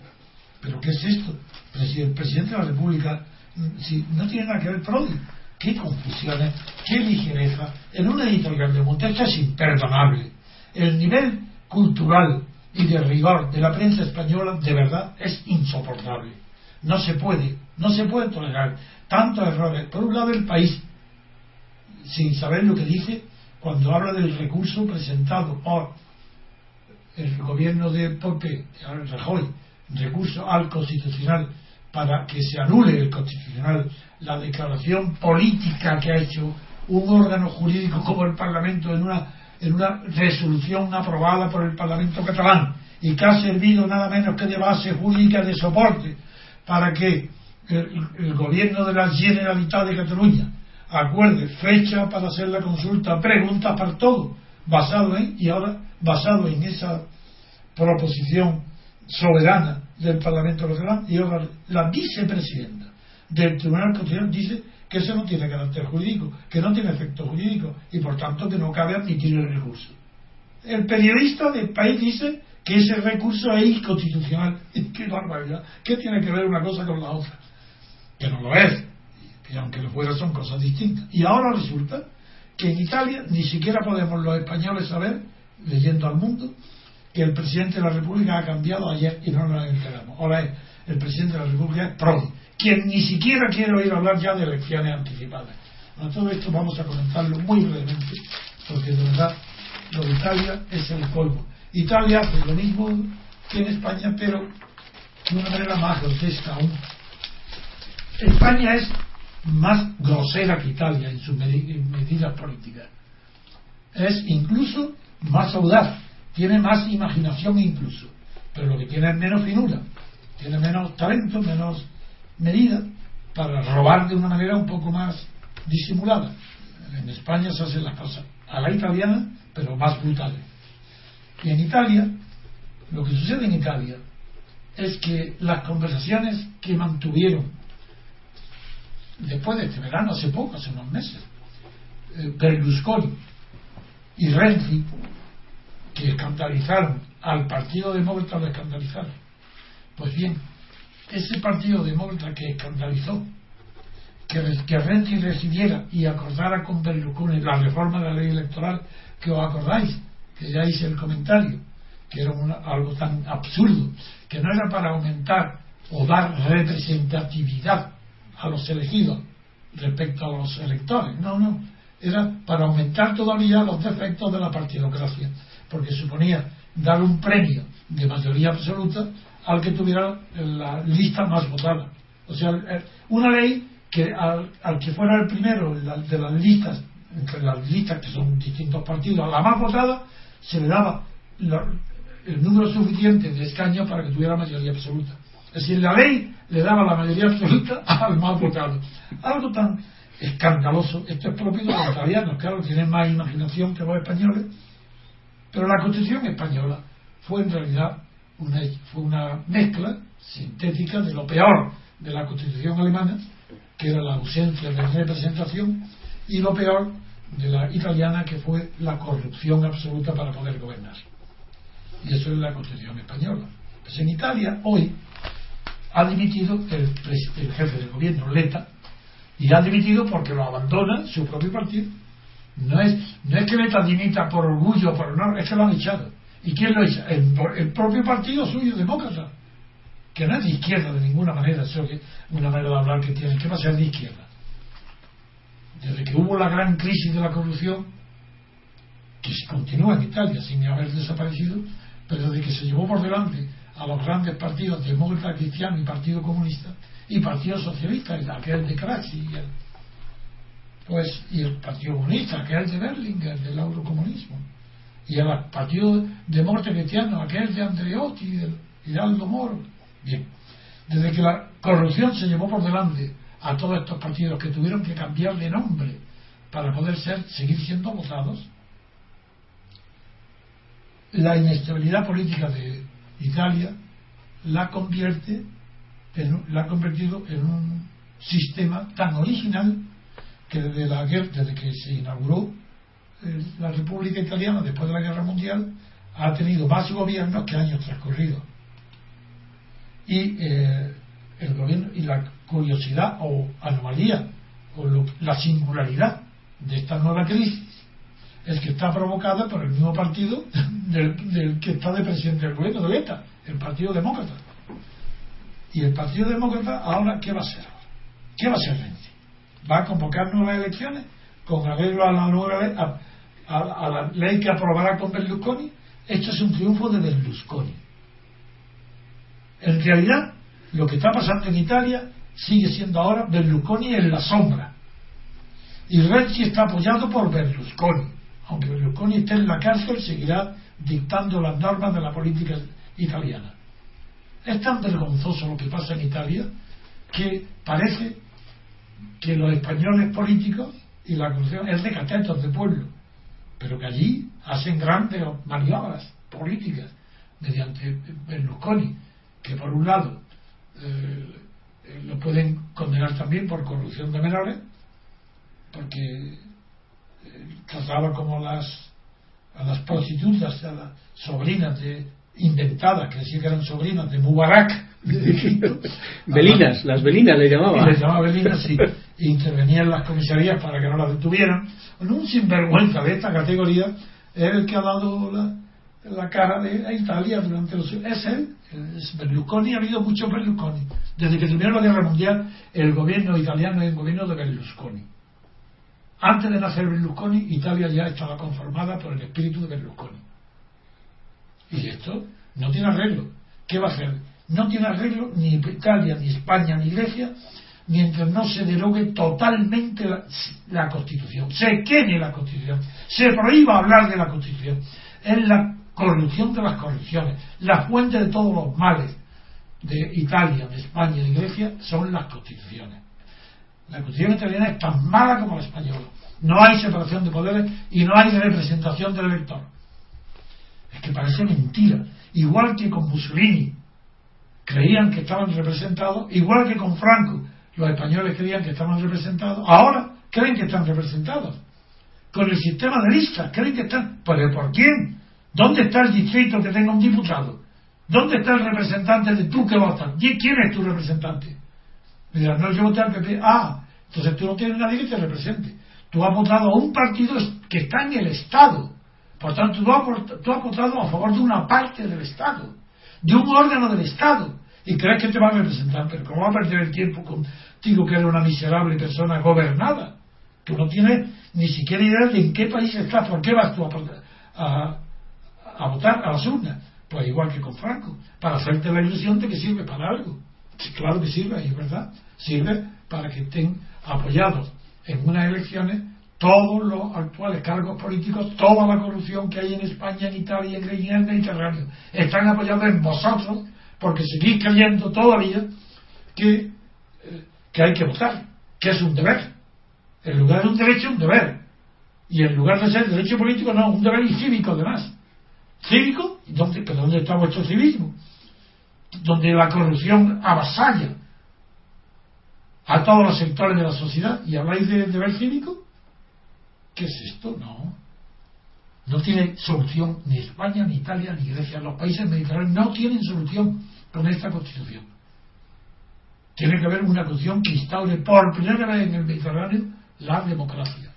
¿Pero qué es esto? El presidente de la República mm, si no tiene nada que ver Prodi. Qué confusiones, qué ligereza. En una editorial de Montecha es imperdonable. El nivel cultural y de rigor de la prensa española de verdad es insoportable. No se puede, no se puede tolerar tantos errores. Por un lado el país, sin saber lo que dice, cuando habla del recurso presentado por el gobierno de Pope, Rajoy, recurso al constitucional para que se anule el constitucional la declaración política que ha hecho un órgano jurídico como el Parlamento en una, en una resolución aprobada por el Parlamento catalán y que ha servido nada menos que de base jurídica de soporte para que el, el gobierno de la Generalitat de Cataluña acuerde fecha para hacer la consulta, preguntas para todo, basado en, y ahora basado en esa proposición soberana del Parlamento Nacional, y ahora la vicepresidenta del Tribunal Constitucional dice que eso no tiene carácter jurídico, que no tiene efecto jurídico y por tanto que no cabe admitir el recurso. El periodista del país dice que ese recurso es inconstitucional. ¡Qué barbaridad! ¿Qué tiene que ver una cosa con la otra? Que no lo es. Y aunque lo fuera son cosas distintas. Y ahora resulta que en Italia ni siquiera podemos los españoles saber, leyendo al mundo, que el presidente de la República ha cambiado ayer y no nos enteramos. Ahora es, el presidente de la República es quien ni siquiera quiere oír hablar ya de elecciones anticipadas. Bueno, todo esto vamos a comentarlo muy brevemente, porque de verdad lo de Italia es el colmo. Italia hace lo mismo que en España, pero de una manera más grotesca aún. España es más grosera que Italia en sus medidas políticas. Es incluso más audaz, tiene más imaginación incluso, pero lo que tiene es menos finura, tiene menos talento, menos medida para robar de una manera un poco más disimulada. En España se hacen las cosas a la italiana, pero más brutales. Y en Italia, lo que sucede en Italia es que las conversaciones que mantuvieron después de este verano, hace poco, hace unos meses, eh, Berlusconi y Renzi, que escandalizaron al Partido Demócrata, lo escandalizaron. Pues bien, ese partido demócrata que escandalizó que, que Renzi recibiera y acordara con Berlusconi la reforma de la ley electoral, que os acordáis, que ya hice el comentario, que era algo tan absurdo, que no era para aumentar o dar representatividad a los elegidos respecto a los electores, no, no, era para aumentar todavía los defectos de la partidocracia, porque suponía dar un premio de mayoría absoluta al que tuviera la lista más votada. O sea, una ley que al, que fuera el primero de las listas, entre las listas que son distintos partidos, a la más votada, se le daba el número suficiente de escaños para que tuviera mayoría absoluta. Es decir, la ley le daba la mayoría absoluta al más votado. Algo tan escandaloso. Esto es propio de los italianos, claro, tienen más imaginación que los españoles. Pero la constitución española fue en realidad una, fue una mezcla sintética de lo peor de la constitución alemana, que era la ausencia de representación, y lo peor de la italiana, que fue la corrupción absoluta para poder gobernar. Y eso es la constitución española. Pues en Italia, hoy, ha dimitido el, el jefe del gobierno, Leta, y ha dimitido porque lo abandona su propio partido. No es, no es que Leta dimita por orgullo por honor, es que lo han echado ¿Y quién lo hizo? El, propio partido suyo, demócrata, que no es de izquierda de ninguna manera, eso que una manera de hablar que tiene, que va a ser de izquierda. Desde que hubo la gran crisis de la corrupción, que continúa en Italia sin haber desaparecido, pero desde que se llevó por delante a los grandes partidos demócrata, cristiano y partido comunista, y partido socialista, aquel de Craxi, y el, pues, y el partido comunista, aquel de Berlinger, del eurocomunismo y al Partido Demócrata Cristiano, aquel de Andreotti y de Hidalgo Moro. Bien, desde que la corrupción se llevó por delante a todos estos partidos que tuvieron que cambiar de nombre para poder ser, seguir siendo votados, la inestabilidad política de Italia la convierte la ha convertido en un sistema tan original que desde la desde que se inauguró la República Italiana, después de la Guerra Mundial, ha tenido más gobiernos que años transcurridos. Y eh, el gobierno y la curiosidad o anomalía o la singularidad de esta nueva crisis es que está provocada por el mismo partido del, que está de presidente del gobierno, de ETA, el Partido Demócrata. Y el Partido Demócrata ahora, ¿qué va a hacer? ¿Qué va a hacer ¿Va a convocar nuevas elecciones con arreglo a la nueva ley? a, la ley que aprobará con Berlusconi, esto es un triunfo de Berlusconi. En realidad, lo que está pasando en Italia sigue siendo ahora Berlusconi en la sombra. Y Renzi está apoyado por Berlusconi. Aunque Berlusconi esté en la cárcel, seguirá dictando las normas de la política italiana. Es tan vergonzoso lo que pasa en Italia que parece que los españoles políticos y la corrupción es de catetos de pueblo, pero que allí hacen grandes maniobras políticas mediante Berlusconi, que por un lado eh, lo pueden condenar también por corrupción de menores, porque trataba como las a las prostitutas, a las sobrinas de inventadas, que decía que eran sobrinas de Mubarak, Belinas, las Belinas le llamaba. le llamaba Belinas, sí. E intervenía en las comisarías para que no las detuvieran. Bueno, un sinvergüenza de esta categoría es el que ha dado la, la cara de a Italia durante los es él es Berlusconi ha habido muchos Berlusconi desde que terminó la guerra mundial el gobierno italiano es el gobierno de Berlusconi antes de nacer Berlusconi Italia ya estaba conformada por el espíritu de Berlusconi y esto no tiene arreglo ¿qué va a hacer? no tiene arreglo ni Italia ni España ni Grecia mientras no se derogue totalmente la, Constitución se queme la Constitución se prohíba hablar de la Constitución es la corrupción de las corrupciones. La fuente de todos los males de Italia, de España y de Grecia son las constituciones. La constitución italiana es tan mala como la española. No hay separación de poderes y no hay representación del elector. Es que parece mentira. Igual que con Mussolini creían que estaban representados, igual que con Franco los españoles creían que estaban representados, ahora creen que están representados. Con el sistema de listas, creen que están. ¿Pero por quién? ¿Dónde está el distrito que tenga un diputado? ¿Dónde está el representante de tú que votas? ¿Quién es tu representante? Me dirán, no, yo voté al PP. Ah, entonces tú no tienes nadie que te represente. Tú has votado a un partido que está en el Estado. Por tanto, tú has, votado a favor de una parte del Estado, de un órgano del Estado. Y crees que te va a representar, pero ¿cómo va a perder el tiempo contigo que eres una miserable persona gobernada? Tú no tienes ni siquiera idea de en qué país estás, por qué vas tú a, a votar a las urnas. Pues igual que con Franco, para hacerte la ilusión de que sirve para algo. claro que sirve, es verdad. Sirve para que estén apoyados en unas elecciones todos los actuales cargos políticos, toda la corrupción que hay en España, en Italia, en el Mediterráneo, están apoyados en vosotros porque seguís creyendo todavía que, eh, que hay que votar, que es un deber. En lugar de un derecho, un deber. Y en lugar de ser derecho político, no, un deber y cívico además cívico, ¿dónde, ¿dónde está vuestro civismo? Donde la corrupción avasalla a todos los sectores de la sociedad y habláis de deber cívico. ¿Qué es esto? No. No tiene solución ni España, ni Italia, ni Grecia. Los países mediterráneos no tienen solución con esta constitución. Tiene que haber una constitución que instaure por primera vez en el Mediterráneo la democracia.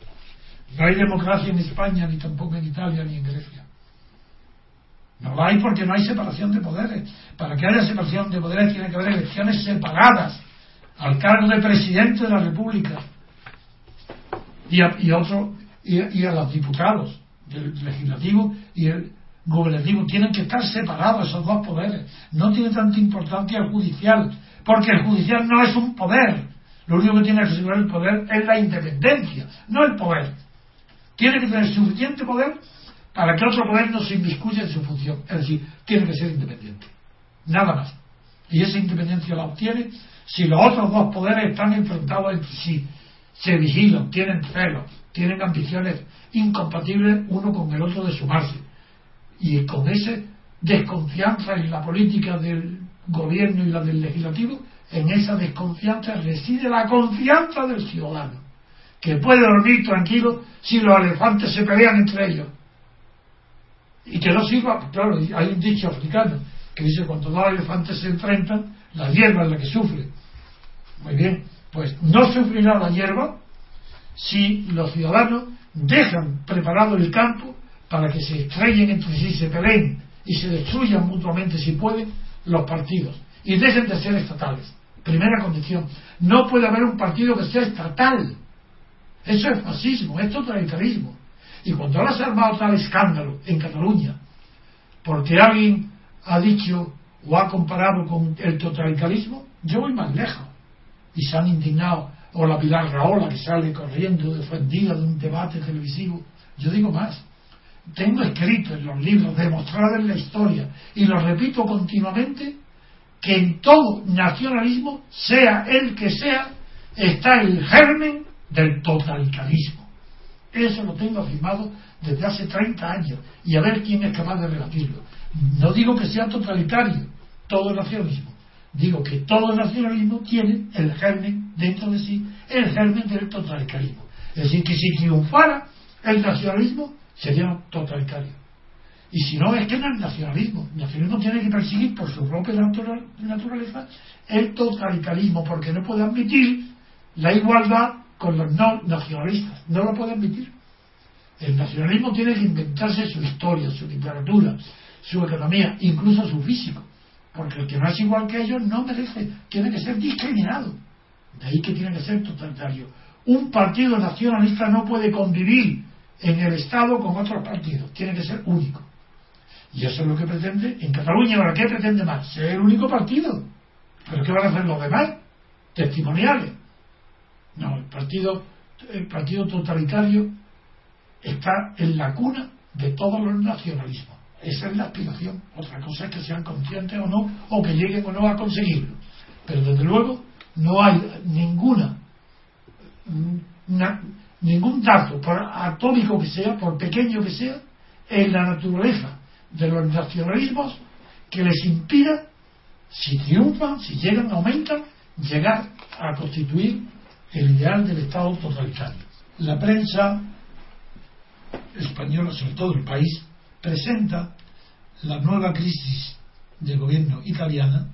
No hay democracia en España, ni tampoco en Italia, ni en Grecia. No la hay porque no hay separación de poderes. Para que haya separación de poderes tiene que haber elecciones separadas al cargo de presidente de la República y a, y otro, y, a los diputados del legislativo y el gobernativo. Tienen que estar separados esos dos poderes. No tiene tanta importancia el judicial, porque el judicial no es un poder. Lo único que tiene que asegurar el poder es la independencia, no el poder. Tiene que tener suficiente poder para que otro poder no se inmiscuya en su función. Es decir, tiene que ser independiente. Nada más. Y esa independencia la obtiene si los otros dos poderes están enfrentados entre sí, se vigilan, tienen celos, tienen ambiciones incompatibles uno con el otro de sumarse. Y con esa desconfianza en la política del gobierno y la del legislativo, en esa desconfianza reside la confianza del ciudadano, que puede dormir tranquilo si los elefantes se pelean entre ellos y que no sirva, claro, hay un dicho africano que dice cuando dos elefantes se enfrentan, la hierba es la que sufre. Muy bien, pues no sufrirá la hierba si los ciudadanos dejan preparado el campo para que se estrellen entre sí, se peleen y se destruyan mutuamente si pueden los partidos y dejen de ser estatales. Primera condición, no puede haber un partido que sea estatal. Eso es fascismo, es totalitarismo. Y cuando ahora se ha armado tal escándalo en Cataluña, porque alguien ha dicho o ha comparado con el totalitarismo, yo voy más lejos. Y se han indignado, o la Pilar Raola que sale corriendo defendida de un debate televisivo. Yo digo más. Tengo escrito en los libros, demostrado en la historia, y lo repito continuamente, que en todo nacionalismo, sea el que sea, está el germen del totalitarismo. Eso lo tengo afirmado desde hace 30 años y a ver quién es capaz de rebatirlo. No digo que sea totalitario todo nacionalismo, digo que todo nacionalismo tiene el germen dentro de sí, el germen del totalitarismo. Es decir, que si triunfara el nacionalismo sería totalitario. Y si no, es que no es nacionalismo. El nacionalismo tiene que perseguir por su propia naturaleza el totalitarismo, porque no puede admitir la igualdad con los no nacionalistas. No lo puede admitir. El nacionalismo tiene que inventarse su historia, su literatura, su economía, incluso su físico. Porque el que no es igual que ellos no merece, tiene que ser discriminado. De ahí que tiene que ser totalitario. Un partido nacionalista no puede convivir en el Estado con otros partidos, tiene que ser único. Y eso es lo que pretende en Cataluña. Ahora, ¿qué pretende más? Ser el único partido. ¿Pero qué van a hacer los demás? Testimoniales. No, el partido, el partido totalitario está en la cuna de todos los nacionalismos. Esa es la aspiración. Otra cosa es que sean conscientes o no, o que lleguen o no a conseguirlo. Pero desde luego no hay ninguna, ningún dato, por atómico que sea, por pequeño que sea, en la naturaleza de los nacionalismos que les impida, si triunfan, si llegan, aumentan, llegar a constituir el ideal del Estado totalitario. La prensa española, sobre todo el país, presenta la nueva crisis del gobierno italiana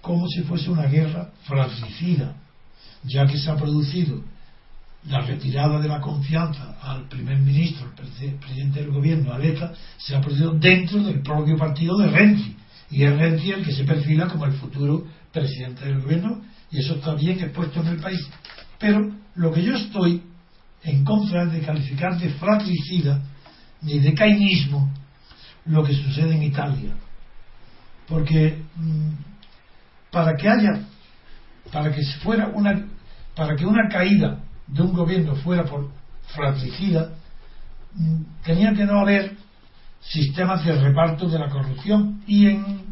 como si fuese una guerra fratricida, ya que se ha producido la retirada de la confianza al primer ministro, el presidente del gobierno, Aleta, se ha producido dentro del propio partido de Renzi. Y es Renzi el que se perfila como el futuro presidente del gobierno, y eso está bien expuesto en el país. Pero lo que yo estoy en contra es de calificar de fratricida ni de cainismo lo que sucede en Italia. Porque mm, para que haya, para que fuera una, para que una caída de un gobierno fuera por fratricida, mm, tenía que no haber sistemas de reparto de la corrupción y en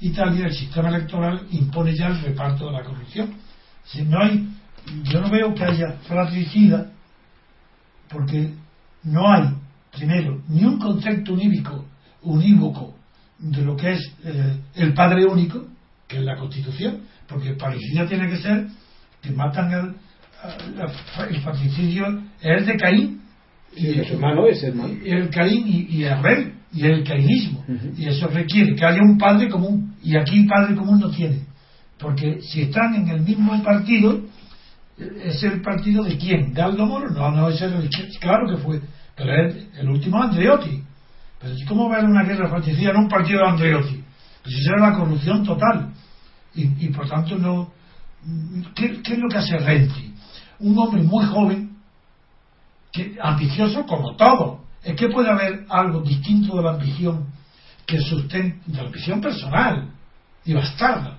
Italia el sistema electoral impone ya el reparto de la corrupción. Si no hay, yo no veo que haya fratricida porque no hay, primero, ni un concepto unívoco, unívoco de lo que es eh, el padre único, que es la Constitución, porque parecido tiene que ser que matan al, el patricidio es de Caín y el hermano es hermano. el Caín y, el rey y el caínismo. Y eso requiere que haya un padre común y aquí padre común no tiene. Porque si están en el mismo partido es el partido de quién Galdo Moro no no es el claro que fue el último Andreotti pero ¿cómo va a haber una guerra fratricida en un partido de Andreotti? Pues será la corrupción total y, por tanto no ¿qué, ¿qué, es lo que hace Renzi? un hombre muy joven, que, ambicioso como todo. Es que puede haber algo distinto de la ambición que sustente, de la ambición personal y bastarda.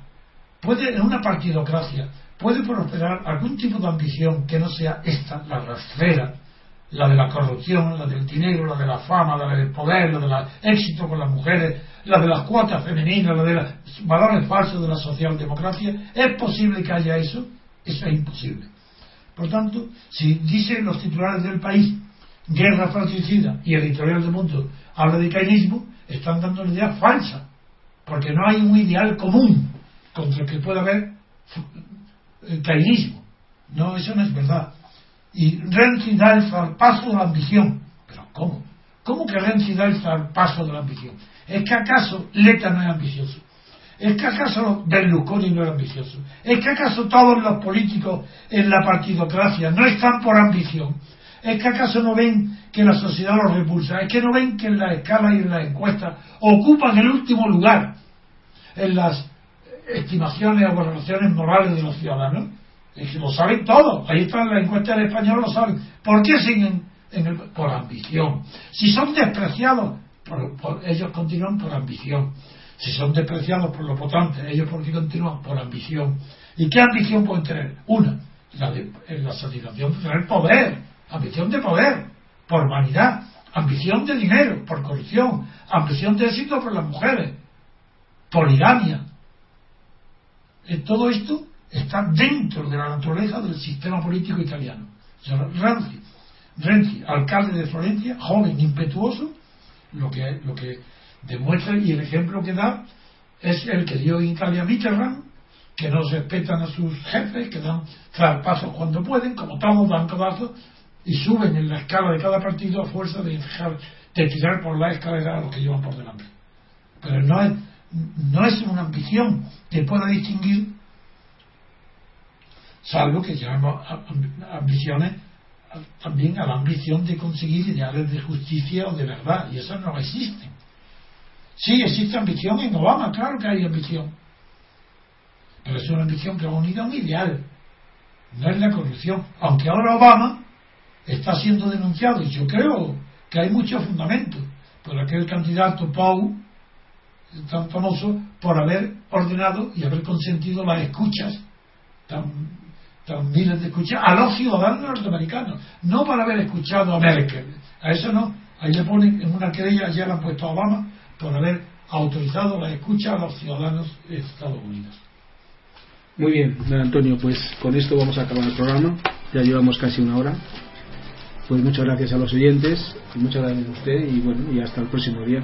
Puede, en una partidocracia, puede prosperar algún tipo de ambición que no sea esta, la rastrera, la de la corrupción, la del dinero, la de la fama, la del poder, la del éxito con las mujeres, la de las cuotas femeninas, la de los valores falsos de la socialdemocracia. ¿Es posible que haya eso? Eso es imposible. Por tanto, si dicen los titulares del país guerra fratricida y editorial del mundo habla de cainismo, están dando una idea falsa, porque no hay un ideal común contra el que pueda haber cainismo. No, eso no es verdad. Y Renzi da el paso de la ambición. ¿Pero cómo? ¿Cómo que Renzi da el paso de la ambición? ¿Es que acaso Leta no es ambicioso? ¿Es que acaso Berlusconi no era ambicioso? ¿Es que acaso todos los políticos en la partidocracia no están por ambición? ¿Es que acaso no ven que la sociedad los repulsa? ¿Es que no ven que en la escala y en la encuesta ocupan el último lugar en las estimaciones o valoraciones morales de los ciudadanos? Lo saben todos. Ahí están las encuestas en español, lo saben. ¿Por qué siguen en por ambición? Si son despreciados, ellos continúan por ambición. Si son despreciados por los votantes, ellos porque continúan por ambición. ¿Y qué ambición pueden tener? Una, la, de, la satisfacción de tener poder, ambición de poder, por vanidad, ambición de dinero, por corrupción, ambición de éxito por las mujeres, poligamia. En todo esto está dentro de la naturaleza del sistema político italiano. Renzi, Renzi, alcalde de Florencia, joven, impetuoso, lo que, lo que demuestra y el ejemplo que da es el que dio en Italia Mitterrand, que no respetan a sus jefes, que dan pasos cuando pueden, como todos dan codazos, y suben en la escala de cada partido a fuerza de, de tirar por la escalera a los que llevan por delante. Pero no es, no es una ambición que pueda distinguir, salvo que llamamos ambiciones también a la ambición de conseguir ideales de justicia o de verdad, y esas no existen. Sí, existe ambición en Obama, claro que hay ambición, pero es una ambición que va unida a un ideal, no es la corrupción, aunque ahora Obama está siendo denunciado, y yo creo que hay muchos fundamentos, por aquel candidato Pau, tan famoso, por haber ordenado y haber consentido las escuchas tan miles de escuchas a los ciudadanos norteamericanos, no para haber escuchado a Merkel, a eso no, ahí le ponen en una querella, ya le han puesto a Obama por haber autorizado la escucha a los ciudadanos de Estados Unidos. Muy bien, Antonio, pues con esto vamos a acabar el programa, ya llevamos casi una hora. Pues muchas gracias a los oyentes, muchas gracias a usted y bueno, y hasta el próximo día.